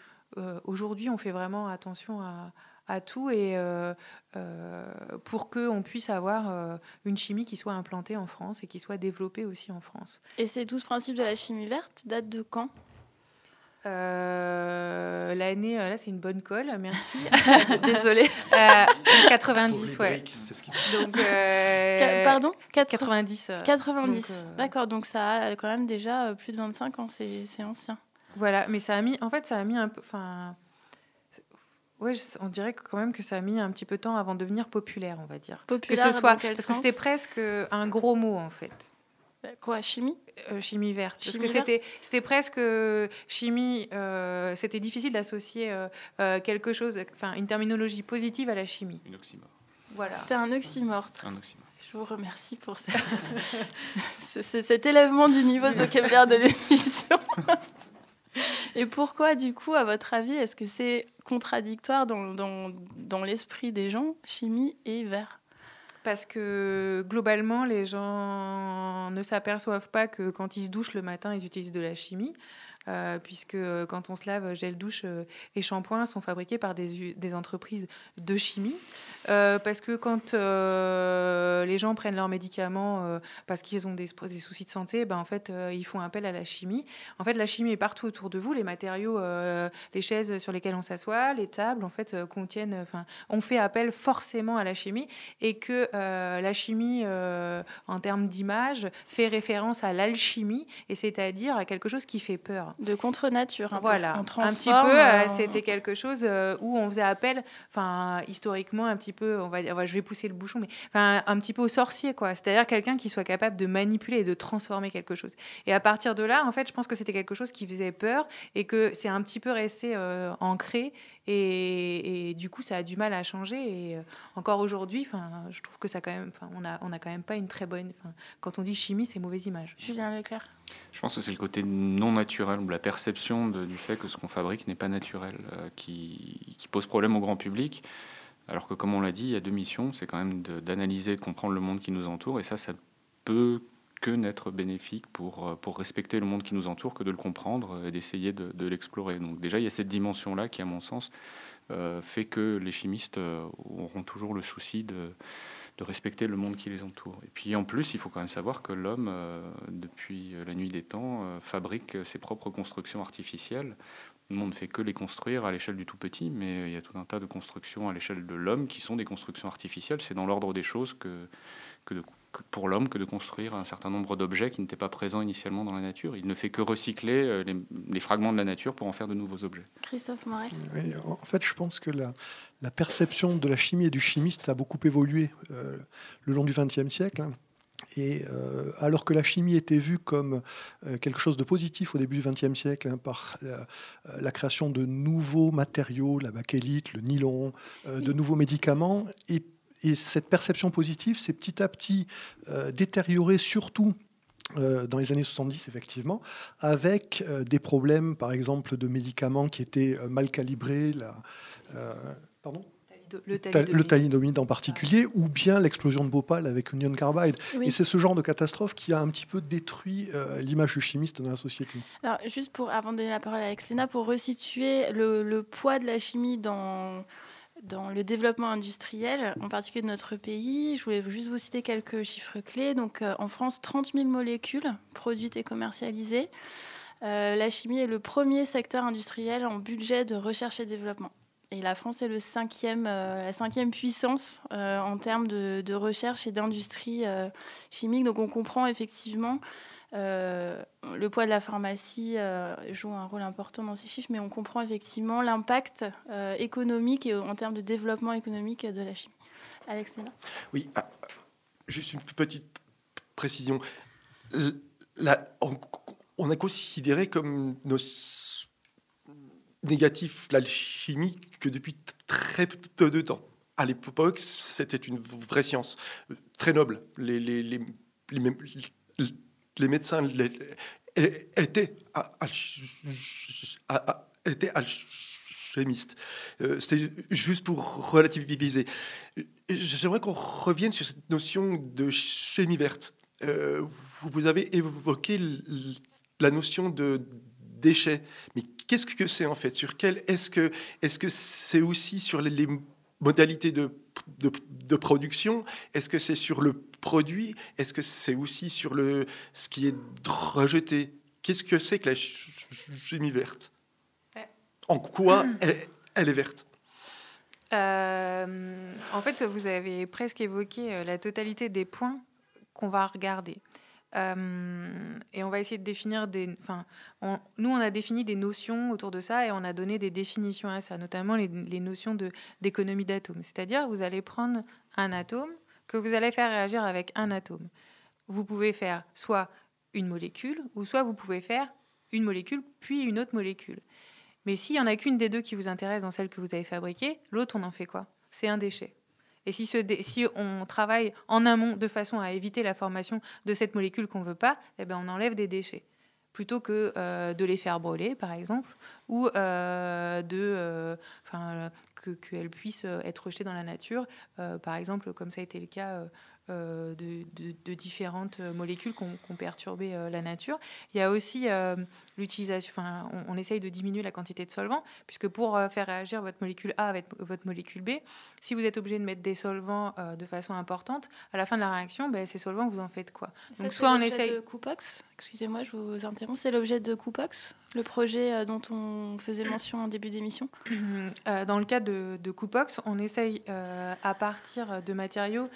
aujourd'hui, on fait vraiment attention à, à tout et euh, euh, pour que on puisse avoir une chimie qui soit implantée en France et qui soit développée aussi en France. Et ces 12 principes de la chimie verte datent de quand? Euh, L'année, euh, là, c'est une bonne colle, merci. Désolée. Euh, Pour 90, les ouais. ce qui- Donc, euh, Pardon? 4 90. euh, 90. donc, euh, D'accord, donc ça a quand même déjà plus de 25 ans, c'est c'est ancien. Voilà, mais ça a mis, en fait, ça a mis un peu, enfin, ouais, on dirait quand même que ça a mis un petit peu de temps avant de devenir populaire, on va dire. Populaire que ce soit, dans quel parce que c'était presque un gros mot en fait. Quoi, chimie? Euh, chimie verte. Parce que c'était, c'était presque euh, chimie. euh, c'était difficile d'associer euh, quelque chose, enfin une terminologie positive à la chimie. Une oxymore. Voilà. C'était un oxymore. Un oxymore. Je vous remercie pour ça. Ce- ce- cet élèvement du niveau de vocabulaire de l'émission. Et pourquoi, du coup, à votre avis, est-ce que c'est contradictoire dans, dans, dans l'esprit des gens, chimie et vert? Parce que globalement, les gens ne s'aperçoivent pas que quand ils se douchent le matin, ils utilisent de la chimie. Euh, puisque euh, quand on se lave, gel douche euh, et shampoing sont fabriqués par des, entreprises de chimie. Euh, parce que quand euh, les gens prennent leurs médicaments euh, parce qu'ils ont des, des soucis de santé, ben, en fait, euh, ils font appel à la chimie. En fait, la chimie est partout autour de vous. Les matériaux, euh, les chaises sur lesquelles on s'assoit, les tables, en fait, euh, contiennent. Enfin, on fait appel forcément à la chimie et que euh, la chimie, euh, en termes d'image, fait référence à l'alchimie et c'est-à-dire à quelque chose qui fait peur. De contre-nature. un peu. Voilà, On un petit peu, euh, euh, c'était quelque chose euh, où on faisait appel, enfin historiquement un petit peu, on va, dire- je vais pousser le bouchon, mais enfin un petit peu au sorcier quoi. C'est-à-dire quelqu'un qui soit capable de manipuler et de transformer quelque chose. Et à partir de là, en fait, je pense que c'était quelque chose qui faisait peur et que c'est un petit peu resté euh, ancré et, et du coup ça a du mal à changer. Et euh, encore aujourd'hui, enfin, je trouve que ça quand même, enfin, on a, on a quand même pas une très bonne. enfin, Quand on dit chimie, c'est mauvaise image. Julien Leclerc. Je pense que c'est le côté non naturel, ou la perception de- du fait que ce qu'on fabrique n'est pas naturel, euh, qui, qui pose problème au grand public. Alors que, comme on l'a dit, il y a deux missions. C'est quand même de- d'analyser, de comprendre le monde qui nous entoure. Et ça, ça peut que n'être bénéfique pour, euh, pour respecter le monde qui nous entoure que de le comprendre et d'essayer de, l'explorer. Donc déjà, il y a cette dimension-là qui, à mon sens, euh, fait que les chimistes euh, auront toujours le souci de, de respecter le monde qui les entoure. Et puis en plus, il faut quand même savoir que l'homme, depuis la nuit des temps, fabrique ses propres constructions artificielles. Nous, on ne fait que les construire à l'échelle du tout petit, mais il y a tout un tas de constructions à l'échelle de l'homme qui sont des constructions artificielles. C'est dans l'ordre des choses que, que, de- pour l'homme que de construire un certain nombre d'objets qui n'étaient pas présents initialement dans la nature. Il ne fait que recycler euh, les, les fragments de la nature pour en faire de nouveaux objets. Christophe Morel. Oui, en fait, je pense que la, la perception de la chimie et du chimiste a beaucoup évolué euh, le long du XXe siècle. hein. Et euh, alors que la chimie était vue comme euh, quelque chose de positif au début du XXe siècle, hein, par la, la création de nouveaux matériaux, la bakélite, le nylon, euh, de nouveaux médicaments, et, et cette perception positive s'est petit à petit euh, détériorée, surtout euh, dans les années 70, effectivement, avec euh, des problèmes, par exemple, de médicaments qui étaient mal calibrés, la, pardon Le thalidomide. le thalidomide en particulier, ou bien l'explosion de Bhopal avec Union Carbide. Oui. Et c'est ce genre de catastrophe qui a un petit peu détruit euh, l'image du chimiste dans la société. Alors, juste pour, avant de donner la parole à Alex Léna, pour resituer le, le poids de la chimie dans, dans le développement industriel, en particulier de notre pays, je voulais juste vous citer quelques chiffres clés. Donc, euh, en France, 30 000 molécules produites et commercialisées. Euh, la chimie est le premier secteur industriel en budget de recherche et développement. Et la France est cinquième, euh, la cinquième puissance en termes de, recherche et d'industrie chimique. Donc on comprend effectivement euh, le poids de la pharmacie euh, joue un rôle important dans ces chiffres, mais on comprend effectivement l'impact euh, économique et en termes de développement économique de la chimie. Alex Néna Oui, ah, juste une petite précision. La- on, a considéré comme nos négatif l'alchimie que depuis très peu de temps. À l'époque, c'était une vraie science, très noble. Les, les, les médecins étaient, étaient alchimistes. Euh, C'est juste pour relativiser. J'aimerais qu'on revienne sur cette notion de chimie verte. Euh, vous avez évoqué la notion de déchets. Mais qu'est-ce que c'est en fait? Sur quel est-ce que est-ce que c'est aussi sur les modalités de, de, de production Est-ce que c'est sur le produit Est-ce que c'est aussi sur le ce qui est rejeté? Qu'est-ce que c'est que la ch- ch- chimie verte? En quoi elle, elle est verte? Euh, en fait, vous avez presque évoqué euh, la totalité des points qu'on va regarder. Euh, et on va essayer de définir des. Enfin, nous, on a défini des notions autour de ça et on a donné des définitions à ça, notamment les, les notions d'économie d'atomes. C'est-à-dire, vous allez prendre un atome que vous allez faire réagir avec un atome. Vous pouvez faire soit une molécule, ou soit vous pouvez faire une molécule puis une autre molécule. Mais s'il n'y en a qu'une des deux qui vous intéresse dans celle que vous avez fabriquée, l'autre, on en fait quoi? C'est un déchet. Et si, on travaille en amont de façon à éviter la formation de cette molécule qu'on ne veut pas, eh ben on enlève des déchets. Plutôt que euh, de les faire brûler, par exemple, ou euh, euh, qu'elles puissent être rejetées dans la nature, euh, par exemple, comme ça a été le cas de, de- de différentes euh, molécules qui ont, ont perturbé euh, la nature. Il y a aussi euh, l'utilisation, enfin, on, on essaye de diminuer la quantité de solvants, puisque pour euh, faire réagir votre molécule A avec votre molécule B, si vous êtes obligé de mettre des solvants euh, de façon importante, à la fin de la réaction, ben, ces solvants, vous en faites quoi? Donc soit on l'objet essaye- de Coupox. Excusez-moi, je vous interromps. C'est l'objet de Coupox, le projet euh, dont on faisait mention en début d'émission? Euh, Dans le cas de, Coupox, on essaye euh, à partir de matériaux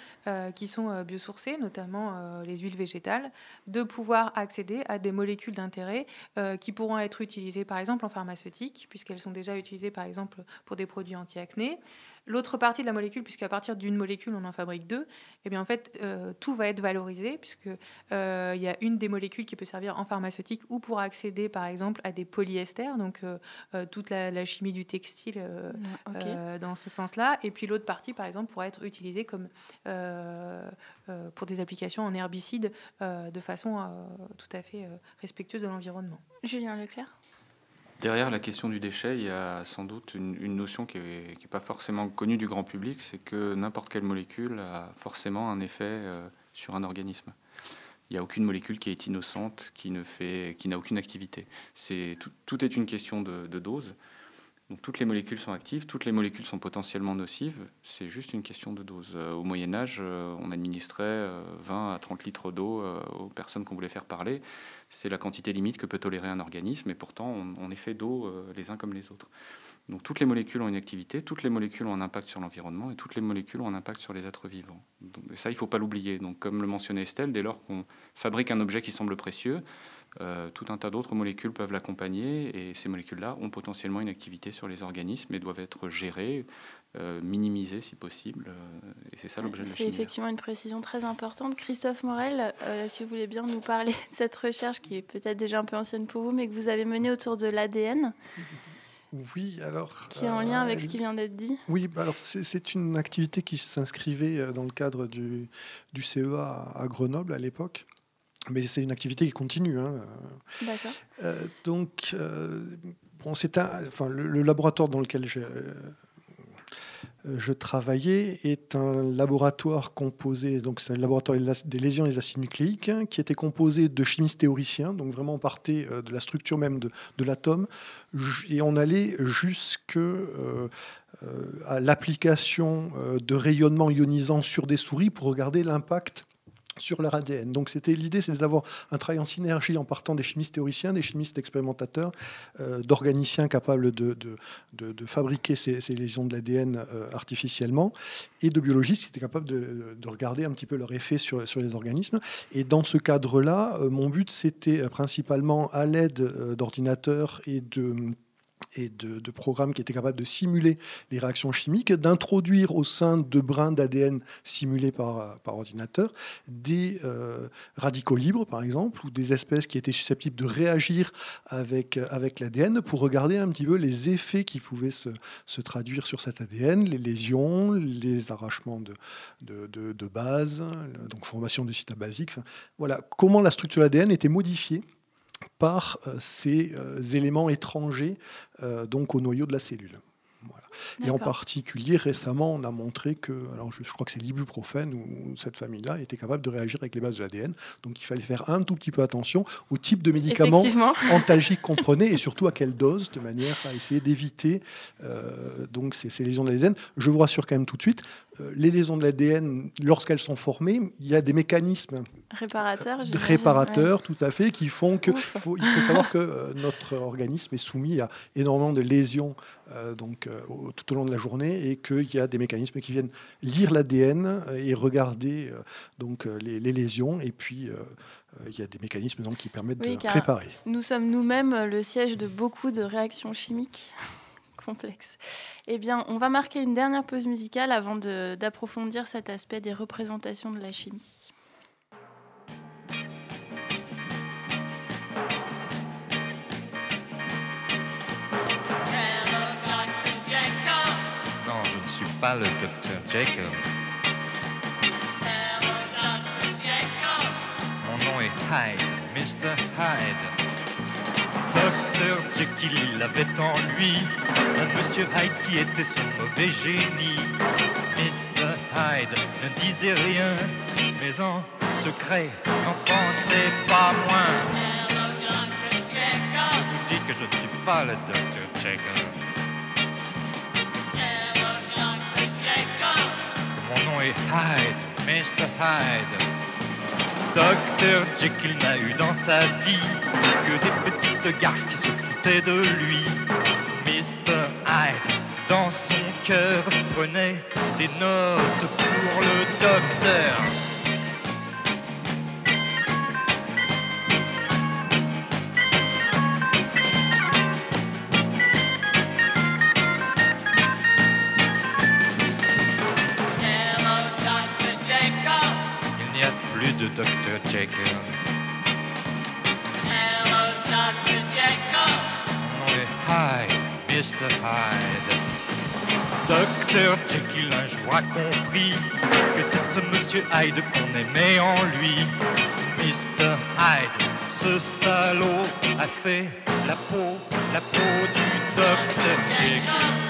qui sont biosourcés, notamment les huiles végétales, de pouvoir accéder à des molécules d'intérêt qui pourront être utilisées par exemple en pharmaceutique, puisqu'elles sont déjà utilisées par exemple pour des produits anti-acné. L'autre partie de la molécule, puisqu'à partir d'une molécule on en fabrique deux, eh bien en fait euh, tout va être valorisé, puisque euh, il y a une des molécules qui peut servir en pharmaceutique ou pour accéder par exemple à des polyesters, donc euh, euh, toute la, la chimie du textile dans ce sens-là. Et puis l'autre partie, par exemple, pourrait être utilisée comme, pour des applications en herbicide de façon tout à fait respectueuse de l'environnement. Julien Leclerc. Derrière la question du déchet, il y a sans doute une, notion qui n'est pas forcément connue du grand public, c'est que n'importe quelle molécule a forcément un effet euh, sur un organisme. Il n'y a aucune molécule qui est innocente, qui ne fait, qui n'a aucune activité. Tout, est une question de dose. Donc toutes les molécules sont actives, toutes les molécules sont potentiellement nocives. C'est juste une question de dose. Euh, au Moyen Âge, euh, on administrait euh, 20 à 30 litres d'eau euh, aux personnes qu'on voulait faire parler. C'est la quantité limite que peut tolérer un organisme, et pourtant on, est fait d'eau euh, les uns comme les autres. Donc toutes les molécules ont une activité, toutes les molécules ont un impact sur l'environnement, et toutes les molécules ont un impact sur les êtres vivants. Ça, il ne faut pas l'oublier. Donc comme le mentionnait Estelle, dès lors qu'on fabrique un objet qui semble précieux, euh, tout un tas d'autres molécules peuvent l'accompagner, et ces molécules-là ont potentiellement une activité sur les organismes et doivent être gérées, euh, minimisées si possible. euh, et c'est ça l'objet de la C'est chimie. effectivement une précision très importante. Christophe Morel, euh, si vous voulez bien nous parler de cette recherche qui est peut-être déjà un peu ancienne pour vous, mais que vous avez menée autour de l'ADN, Oui, alors. qui est en lien avec euh, ce qui vient d'être dit. Oui, bah alors c'est- une activité qui s'inscrivait dans le cadre du, du CEA à à Grenoble à l'époque. Mais c'est une activité qui continue. hein. D'accord. Euh, donc, euh, bon, c'est un, enfin, le, le laboratoire dans lequel je, euh, je travaillais est un laboratoire composé, donc c'est un laboratoire des lésions et des acides nucléiques, hein, qui était composé de chimistes théoriciens, donc vraiment on partait de la structure même de, de l'atome, et on allait jusque à l'application de rayonnement ionisant sur des souris pour regarder l'impact sur leur ADN. Donc c'était l'idée, c'était d'avoir un travail en synergie en partant des chimistes théoriciens, des chimistes expérimentateurs, euh, d'organiciens capables de, de, de- fabriquer ces, ces lésions de l'ADN euh, artificiellement, et de biologistes qui étaient capables de, de regarder un petit peu leur effet sur, sur les organismes. Et dans ce cadre-là, euh, mon but, c'était principalement à l'aide d'ordinateurs et de et de, programmes qui étaient capables de simuler les réactions chimiques, d'introduire au sein de brins d'ADN simulés par, ordinateur des euh, radicaux libres, par exemple, ou des espèces qui étaient susceptibles de réagir avec, avec l'ADN pour regarder un petit peu les effets qui pouvaient se, se traduire sur cet ADN, les lésions, les arrachements de, de, de, de bases, donc formation de sites basiques. Voilà, comment la structure de l'ADN était modifiée par euh, ces euh, éléments étrangers euh, donc au noyau de la cellule. Et en particulier, récemment, on a montré que, alors je, je crois que c'est l'ibuprofène ou cette famille-là était capable de réagir avec les bases de l'ADN. Donc il fallait faire un tout petit peu attention au type de médicaments antalgiques qu'on prenait et surtout à quelle dose, de manière à essayer d'éviter euh, donc ces, ces lésions de l'ADN. Je vous rassure quand même tout de suite, euh, les lésions de l'ADN, lorsqu'elles sont formées, il y a des mécanismes réparateurs, tout à fait, qui font que faut- il faut savoir que euh, notre organisme est soumis à énormément de lésions euh, donc euh, au- tout au long de la journée et qu'il y a des mécanismes qui viennent lire l'ADN euh, et regarder euh, donc euh, les, les lésions et puis il y a des mécanismes donc qui permettent Oui, de préparer. Nous sommes nous-mêmes le siège de beaucoup de réactions chimiques complexes. Eh bien, on va marquer une dernière pause musicale avant d'approfondir cet aspect des représentations de la chimie. Le docteur Jekyll. Mon nom est Hyde, Mr. Hyde. Docteur Jekyll, il avait en lui un monsieur Hyde qui était son mauvais génie. Mr. Hyde ne disait rien, mais en secret n'en pensait pas moins. Vous dis que je ne suis pas le Dr. Jekyll. Est Hyde, Mr. Hyde. Dr. Jekyll n'a eu dans sa vie que des petites garces qui se foutaient de lui. Mr. Hyde, dans son cœur, prenait des notes pour le docteur. De Dr. Jekyll. Mon nom est Hyde, Mr. Hyde. Dr. Jekyll un jour a compris que c'est ce monsieur Hyde qu'on aimait en lui. Mr. Hyde, ce salaud a fait la peau, la peau du Dr. Jekyll.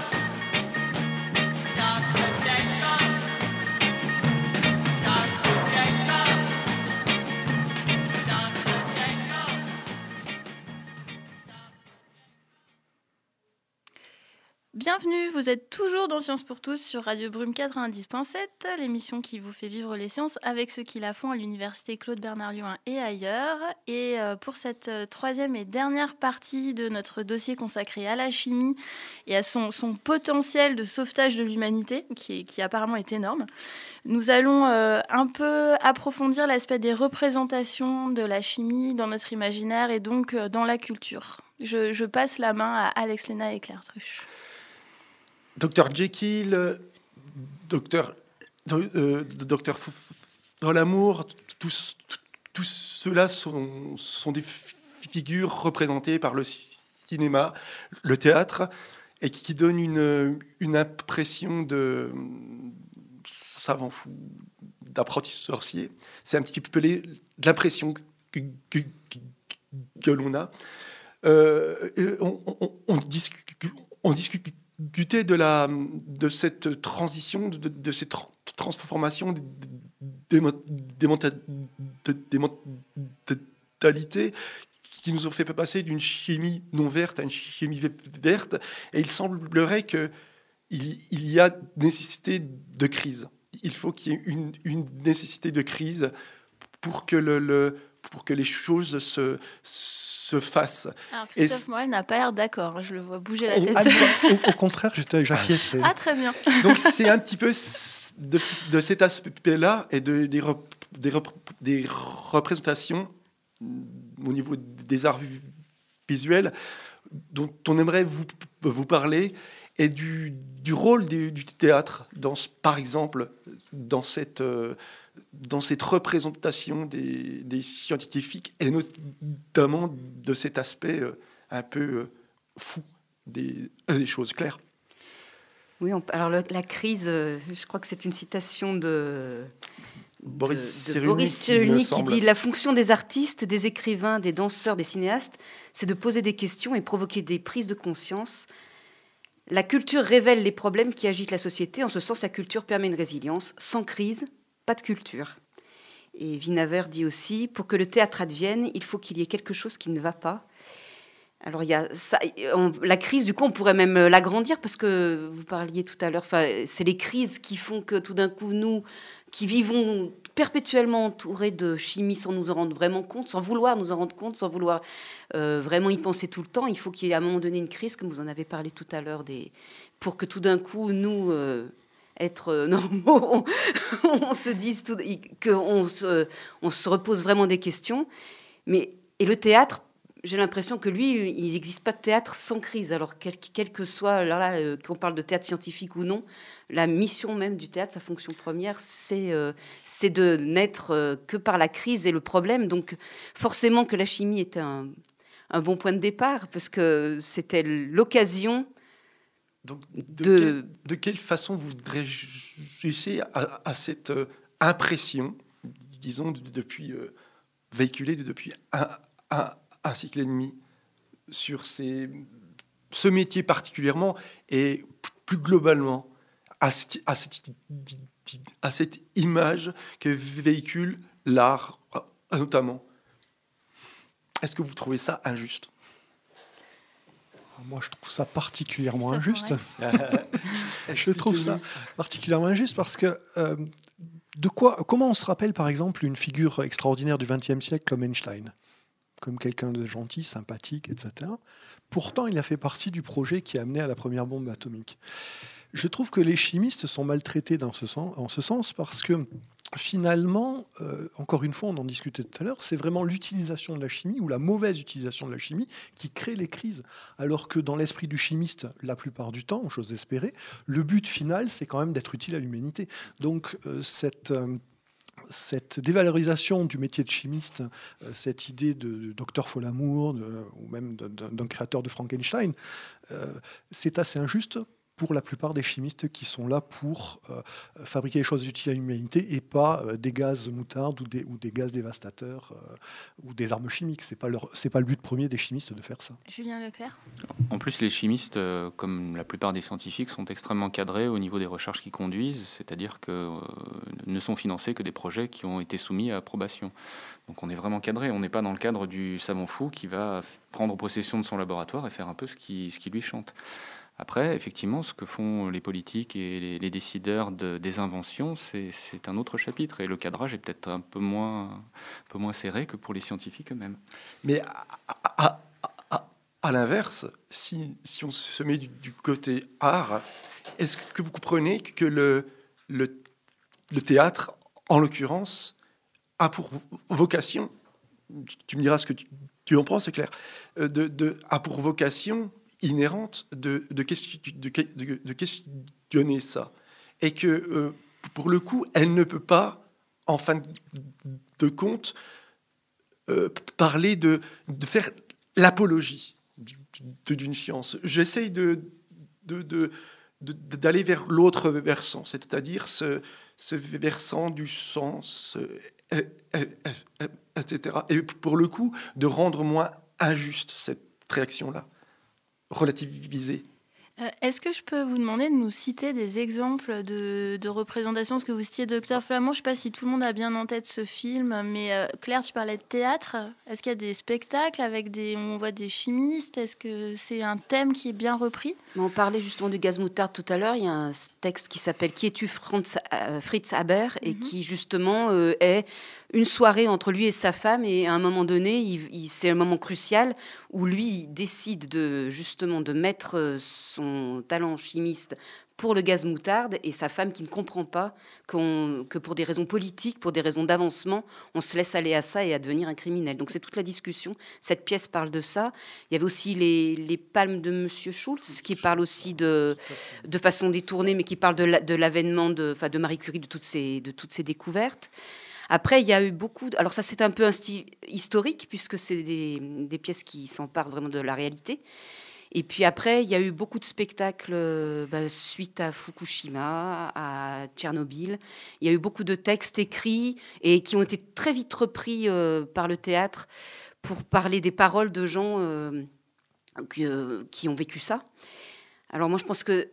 Bienvenue, vous êtes toujours dans Sciences pour tous sur Radio Brume 90.7, l'émission qui vous fait vivre les sciences avec ceux qui la font à l'université Claude Bernard Lyon et ailleurs. Et euh, pour cette euh, troisième et dernière partie de notre dossier consacré à la chimie et à son, potentiel de sauvetage de l'humanité, qui, apparemment est énorme, nous allons euh, un peu approfondir l'aspect des représentations de la chimie dans notre imaginaire et donc dans la culture. Je, je passe la main à Alex Léna et Claire Truche. Dr Jekyll, Dr. dans l'amour, tous, ceux-là sont, des fi- figures représentées par le ci- cinéma, le théâtre, et qui, donnent une, impression de savant fou, d'apprenti sorcier. C'est un petit peu l'impression que, que, l'on a. Euh, on, discute, discutait de, la, de cette transition, de, de cette tra- transformation des, mentalités qui nous ont fait passer d'une chimie non verte à une chimie ve- verte. Et il semblerait que il, y a nécessité de crise. Il faut qu'il y ait une, une nécessité de crise pour que, le, pour que les choses se, se fassent. Alors Et Christophe Moelle n'a pas l'air d'accord, hein, je le vois bouger la tête. au- au contraire, j'étais j'acquiesçais. Ah très bien. Donc c'est un petit peu de, cet aspect-là et de, des, rep- des, rep- des représentations au niveau des arts vi- visuels dont on aimerait vous, vous parler et du, du rôle du, du théâtre, dans, par exemple, dans cette, euh, dans cette représentation des, des scientifiques et notamment de cet aspect euh, un peu euh, fou des, des choses claires. Oui, on- alors la crise, euh, je crois que c'est une citation de, Boris de- de Boris Cyrulnik qui dit La fonction des artistes, des écrivains, des danseurs, des cinéastes, c'est de poser des questions et provoquer des prises de conscience. La culture révèle les problèmes qui agitent la société. En ce sens, la culture permet une résilience. Sans crise, pas de culture. Et Wiener dit aussi Pour que le théâtre advienne, il faut qu'il y ait quelque chose qui ne va pas. Alors, il y a ça, la crise, du coup, on pourrait même euh, l'agrandir parce que vous parliez tout à l'heure, c'est les crises qui font que tout d'un coup, nous, qui vivons perpétuellement entourés de chimie sans nous en rendre vraiment compte, sans vouloir nous en rendre compte, sans vouloir euh, vraiment y penser tout le temps, il faut qu'il y ait à un moment donné une crise, comme vous en avez parlé tout à l'heure, pour que tout d'un coup, nous, euh, être euh, normaux, on, se dise qu'on se, on se repose vraiment des questions. Mais, et le théâtre, j'ai l'impression que lui, il n'existe pas de théâtre sans crise. Alors, quel, que soit, là, euh, qu'on parle de théâtre scientifique ou non, la mission même du théâtre, sa fonction première, c'est euh, c'est de n'être que par la crise et le problème. Donc, forcément que la chimie était un bon point de départ, parce que c'était l'occasion Donc, de, de- quelle, de quelle façon vous réagissez à, à cette euh, impression, disons, de- depuis euh, véhiculée de- depuis un, un- un cycle et demi sur ces, ce métier particulièrement et plus globalement, à, cette, à cette- à cette image que véhicule l'art, euh, notamment? Est-ce que vous trouvez ça injuste? Moi, je trouve ça particulièrement Ça, injuste. je trouve ça particulièrement injuste parce que euh, de quoi, comment on se rappelle par exemple une figure extraordinaire du XXe siècle comme Einstein, comme quelqu'un de gentil, sympathique, etc. Pourtant, il a fait partie du projet qui a amené à la première bombe atomique. Je trouve que les chimistes sont maltraités dans ce sens, en ce sens parce que finalement, euh, encore une fois, on en discutait tout à l'heure, c'est vraiment l'utilisation de la chimie ou la mauvaise utilisation de la chimie qui crée les crises. Alors que dans l'esprit du chimiste, la plupart du temps, chose d'espérer, le but final, c'est quand même d'être utile à l'humanité. Donc euh, cette... euh, cette dévalorisation du métier de chimiste, cette idée de, docteur Folamour de- ou même d'un créateur de Frankenstein, c'est assez injuste pour la plupart des chimistes qui sont là pour euh, fabriquer des choses utiles à l'humanité et pas euh, des gaz moutardes ou des, ou des gaz dévastateurs euh, ou des armes chimiques. C'est pas leur, c'est pas le but premier des chimistes de faire ça. Julien Leclerc En plus, les chimistes, comme la plupart des scientifiques, sont extrêmement cadrés au niveau des recherches qu'ils conduisent, c'est-à-dire que euh, ne sont financés que des projets qui ont été soumis à approbation. Donc on est vraiment cadré, on n'est pas dans le cadre du savant fou qui va prendre possession de son laboratoire et faire un peu ce qui, ce qui lui chante. Après, effectivement, ce que font les politiques et les, décideurs de- des inventions, c'est un autre chapitre. Et le cadrage est peut-être un peu moins, un peu moins serré que pour les scientifiques eux-mêmes. Mais à, l'inverse, si, si on se met du, côté art, est-ce que vous comprenez que le, le, théâtre, en l'occurrence, a pour vocation, tu- tu me diras ce que tu, tu en penses, c'est clair, euh, de, de- a pour vocation inhérente de, de, de, de- questionner ça. Et que, euh, pour le coup, elle ne peut pas, en fin de compte, euh, parler de, faire l'apologie du- du- d'une science. J'essaye de, d'aller vers l'autre versant, c'est-à-dire ce, ce versant du sens, euh, etc. Et pour le coup, de rendre moins injuste cette réaction-là, relativiser. Euh, Est-ce que je peux vous demander de nous citer des exemples de, de représentations Parce que vous citiez Docteur Flamand, je ne sais pas si tout le monde a bien en tête ce film, mais euh, Claire, tu parlais de théâtre. Est-ce qu'il y a des spectacles avec des, où on voit des chimistes? Est-ce que c'est un thème qui est bien repris? On parlait justement du gaz moutarde tout à l'heure. Il y a un texte qui s'appelle Qui es-tu euh, Fritz Haber? Et Mhm. qui justement euh, est une soirée entre lui et sa femme et à un moment donné, il- il- c'est un moment crucial où lui il décide de justement de mettre euh, son talent chimiste pour le gaz moutarde et sa femme qui ne comprend pas qu'on- que pour des raisons politiques, pour des raisons d'avancement, on se laisse aller à ça et à devenir un criminel. Donc c'est toute la discussion. Cette pièce parle de ça. Il y avait aussi les, les palmes de Monsieur Schultz qui parle aussi de, de façon détournée, mais qui parle de la- de l'avènement de, enfin, de Marie Curie, de toutes ces, de toutes ces découvertes. Après, il y a eu beaucoup. de- Alors ça, c'est un peu un style historique puisque c'est des, pièces qui s'emparent vraiment de la réalité. Et puis après, il y a eu beaucoup de spectacles euh, bah, suite à Fukushima, à Tchernobyl. Il y a eu beaucoup de textes écrits et qui ont été très vite repris euh, par le théâtre pour parler des paroles de gens euh, qui ont vécu ça. Alors moi, je pense que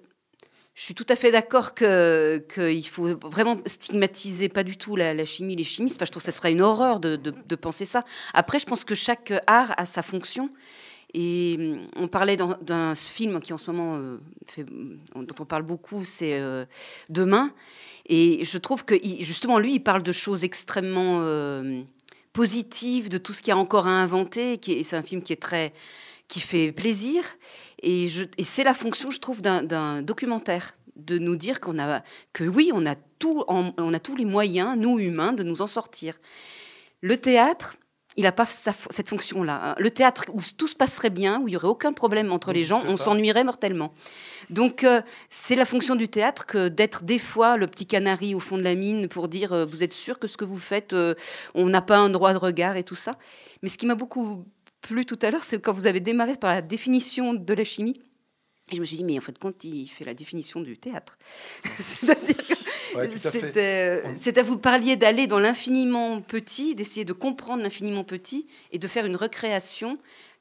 je suis tout à fait d'accord que qu'il faut vraiment stigmatiser pas du tout la, chimie, les chimistes. Enfin, je trouve que ce serait une horreur de, penser ça. Après, je pense que chaque art a sa fonction. Et hum, on parlait d'un film qui en ce moment euh, fait- dont on parle beaucoup, c'est euh, Demain. Et je trouve que justement lui, il parle de choses extrêmement euh, positives, de tout ce qu'il y a encore à inventer. Et c'est un film qui est très, qui fait plaisir. Et, c'est la fonction, je trouve, d'un- documentaire, de nous dire qu'on a, que oui, on a tout, en- on a tous les moyens, nous humains, de nous en sortir. Le théâtre, il n'a pas sa- cette fonction-là. hein. Le théâtre où tout se passerait bien, où il y aurait aucun problème entre les gens, on s'ennuierait mortellement. Donc euh, c'est la fonction du théâtre que d'être des fois le petit canari au fond de la mine pour dire euh, vous êtes sûr que ce que vous faites, euh, on n'a pas un droit de regard et tout ça. Mais ce qui m'a beaucoup plu tout à l'heure, c'est quand vous avez démarré par la définition de la chimie. Et je me suis dit, mais en fait, compte, il fait la définition du théâtre. C'est-à-dire que Ouais, c'était, euh, vous parliez d'aller dans l'infiniment petit, d'essayer de comprendre l'infiniment petit et de faire une recréation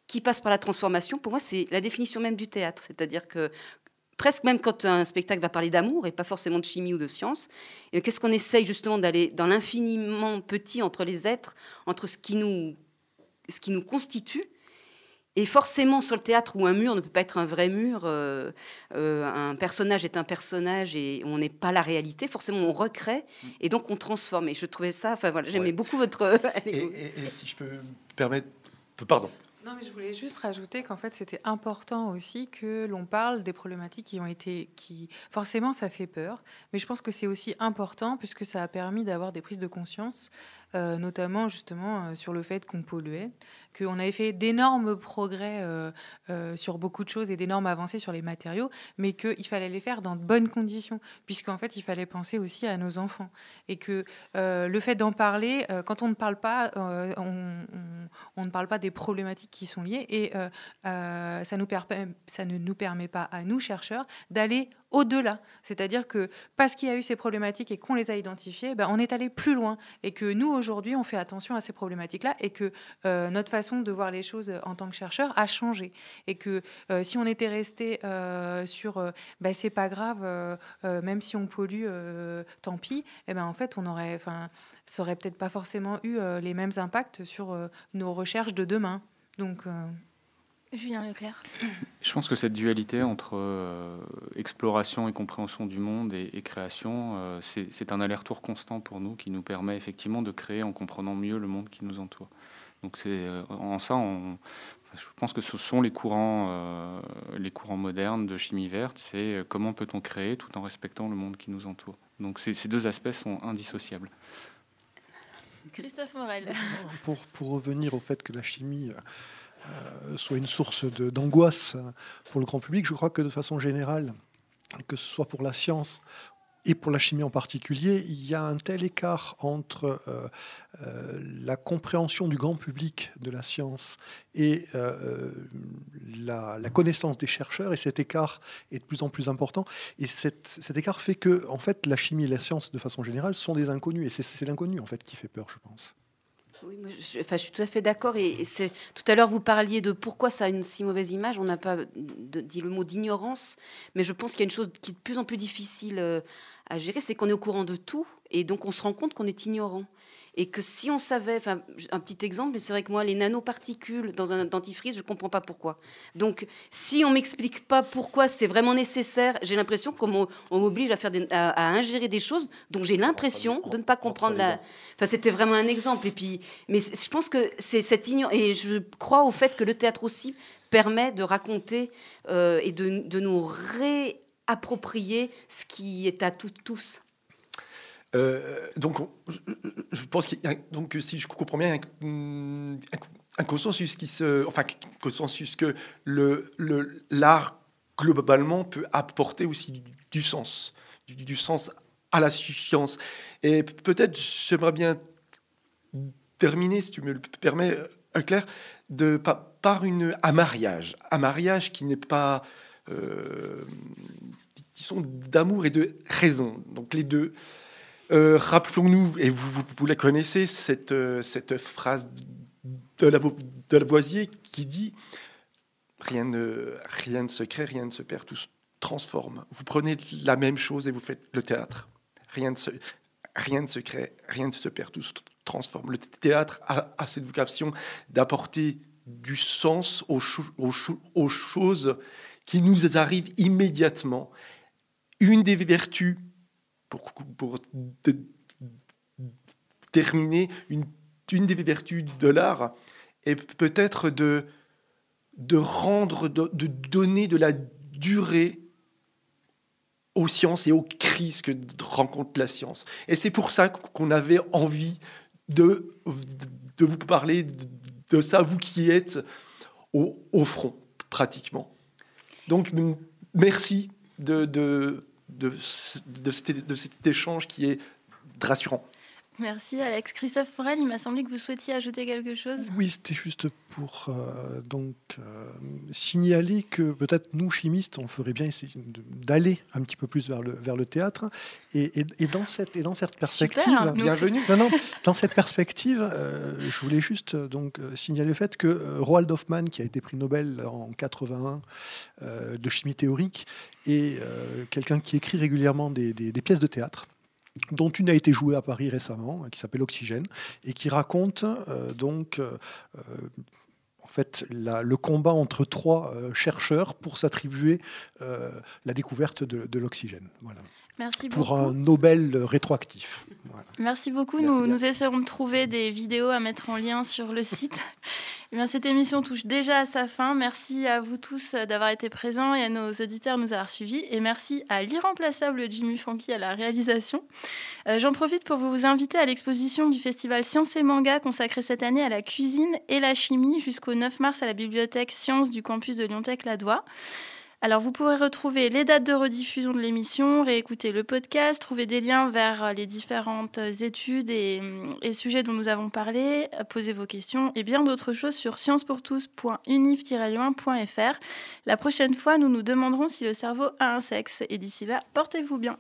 qui passe par la transformation. Pour moi, c'est la définition même du théâtre. C'est-à-dire que presque même quand un spectacle va parler d'amour et pas forcément de chimie ou de science, et qu'est-ce qu'on essaye justement d'aller dans l'infiniment petit entre les êtres, entre ce qui nous, ce qui nous constitue et forcément, sur le théâtre où un mur ne peut pas être un vrai mur, euh, euh, un personnage est un personnage et on n'est pas la réalité, forcément on recrée et donc on transforme. Et je trouvais ça, enfin voilà, j'aimais Ouais. beaucoup votre. Et, et- et si je peux me permettre, pardon. Non, mais je voulais juste rajouter qu'en fait, c'était important aussi que l'on parle des problématiques qui ont été. qui Forcément, ça fait peur, mais je pense que c'est aussi important puisque ça a permis d'avoir des prises de conscience, euh, notamment justement euh, sur le fait qu'on polluait, qu'on avait fait d'énormes progrès euh, euh, sur beaucoup de choses et d'énormes avancées sur les matériaux, mais qu'il fallait les faire dans de bonnes conditions, puisqu'en fait, il fallait penser aussi à nos enfants. Et que euh, le fait d'en parler, quand on ne parle pas, on, ne parle pas des problématiques qui sont liées, et ça, ça ne nous permet pas, à nous, chercheurs, d'aller au-delà. C'est-à-dire que parce qu'il y a eu ces problématiques et qu'on les a identifiées, ben, on est allé plus loin. Et que nous, aujourd'hui, on fait attention à ces problématiques-là et que euh, notre façon de voir les choses en tant que chercheur a changé. Et que euh, si on était resté euh, sur euh, ben, c'est pas grave, euh, euh, même si on pollue, euh, tant pis, eh ben, en fait, on aurait, ça aurait peut-être pas forcément eu euh, les mêmes impacts sur euh, nos recherches de demain. Donc, euh, Julien Leclerc. Je pense que cette dualité entre euh, exploration et compréhension du monde et, et création, euh, c'est un aller-retour constant pour nous qui nous permet effectivement de créer en comprenant mieux le monde qui nous entoure. Donc c'est euh, en ça, on- je pense que ce sont les courants, euh, les courants modernes de chimie verte. C'est comment peut-on créer tout en respectant le monde qui nous entoure. Donc ces ces deux aspects sont indissociables. Christophe Morel. Pour, pour revenir au fait que la chimie euh, soit une source d'angoisse euh, pour le grand public, je crois que de façon générale, que ce soit pour la science et pour la chimie en particulier, il y a un tel écart entre euh, euh, la compréhension du grand public de la science et euh, la, la connaissance des chercheurs, et cet écart est de plus en plus important. Et cet, écart fait que, en fait, la chimie et la science, de façon générale, sont des inconnus. Et c'est- c'est l'inconnu, en fait, qui fait peur, je pense. Oui, je, enfin, je suis tout à fait d'accord. Et, tout à l'heure vous parliez de pourquoi ça a une si mauvaise image. On n'a pas dit le mot d'ignorance, mais je pense qu'il y a une chose qui est de plus en plus difficile euh, à gérer, c'est qu'on est au courant de tout, et donc on se rend compte qu'on est ignorant. Et que si on savait, enfin, un petit exemple, mais c'est vrai que moi, les nanoparticules dans un dentifrice, je ne comprends pas pourquoi. Donc, si on m'explique pas pourquoi c'est vraiment nécessaire, j'ai l'impression qu'on m'o- on m'oblige à, faire des- à, à ingérer des choses dont j'ai l'impression de ne pas comprendre la. Enfin, c'était vraiment un exemple. Et puis, mais je pense que c'est cette ignorance. Et je crois au fait que le théâtre aussi permet de raconter euh, et de, de nous réapproprier ce qui est à tout- tous. Euh, donc, on- je, pense qu'il y a, donc si je comprends bien, y a un, un consensus qui se, enfin, un consensus que l'art globalement peut apporter aussi du, sens, du, du sens à la science. Et peut-être j'aimerais bien terminer, si tu me le permets, euh, Claire, de par, par une un mariage, un mariage qui n'est pas euh, qui sont d'amour et de raison. Donc les deux. Euh, Rappelons-nous, et vous, la connaissez, cette, euh, phrase de, Lavo- de Lavoisier qui dit rien ne, rien ne se crée, rien ne se perd, tout se transforme. Vous prenez la même chose et vous faites le théâtre. Rien ne se, rien ne se crée, rien ne se perd, tout se transforme. Le théâtre a, cette vocation d'apporter du sens aux, aux choses qui nous arrivent immédiatement. Une des vertus pour, terminer, une, des vertus de l'art est peut-être de, de rendre, de, donner de la durée aux sciences et aux crises que rencontre la science. Et c'est pour ça qu'on avait envie de, de vous parler de, ça, vous qui êtes au, front, pratiquement. Donc, merci de, de, ce- de cet, de cet échange qui est rassurant. Merci Alex. Christophe Morel, il m'a semblé que vous souhaitiez ajouter quelque chose. Oui, c'était juste pour euh, donc euh, signaler que peut-être nous chimistes, on ferait bien essayer d'aller un petit peu plus vers le vers le théâtre et, et- et dans cette et dans cette perspective, Super. Bienvenue. non, non, dans cette perspective, euh, je voulais juste donc signaler le fait que Roald Hoffmann, qui a été prix Nobel en 81 euh, de chimie théorique, est quelqu'un qui écrit régulièrement des, des- des pièces de théâtre dont une a été jouée à Paris récemment, qui s'appelle Oxygène, et qui raconte euh, donc euh, euh, en fait le combat entre trois chercheurs pour s'attribuer la découverte de, l'oxygène. Merci Pour beaucoup. un Nobel rétroactif. Voilà. Merci beaucoup. Merci nous, nous essaierons de trouver des vidéos à mettre en lien sur le site. Eh bien, cette émission touche déjà à sa fin. Merci à vous tous euh, d'avoir été présents et à nos auditeurs de nous avoir suivis. Et merci à l'irremplaçable Jimmy Funky à la réalisation. Euh, J'en profite pour vous inviter à l'exposition du festival Sciences et Manga consacré cette année à la cuisine et la chimie jusqu'au 9 mars à la bibliothèque Sciences du campus de Lyon-Tech-Ladois. Alors, vous pourrez retrouver les dates de rediffusion de l'émission, réécouter le podcast, trouver des liens vers euh, les différentes études et, et sujets dont nous avons parlé, euh, poser vos questions et bien d'autres choses sur sciencepourtous.unif-lyon.fr. La prochaine fois, nous nous demanderons si le cerveau a un sexe. Et d'ici là, portez-vous bien.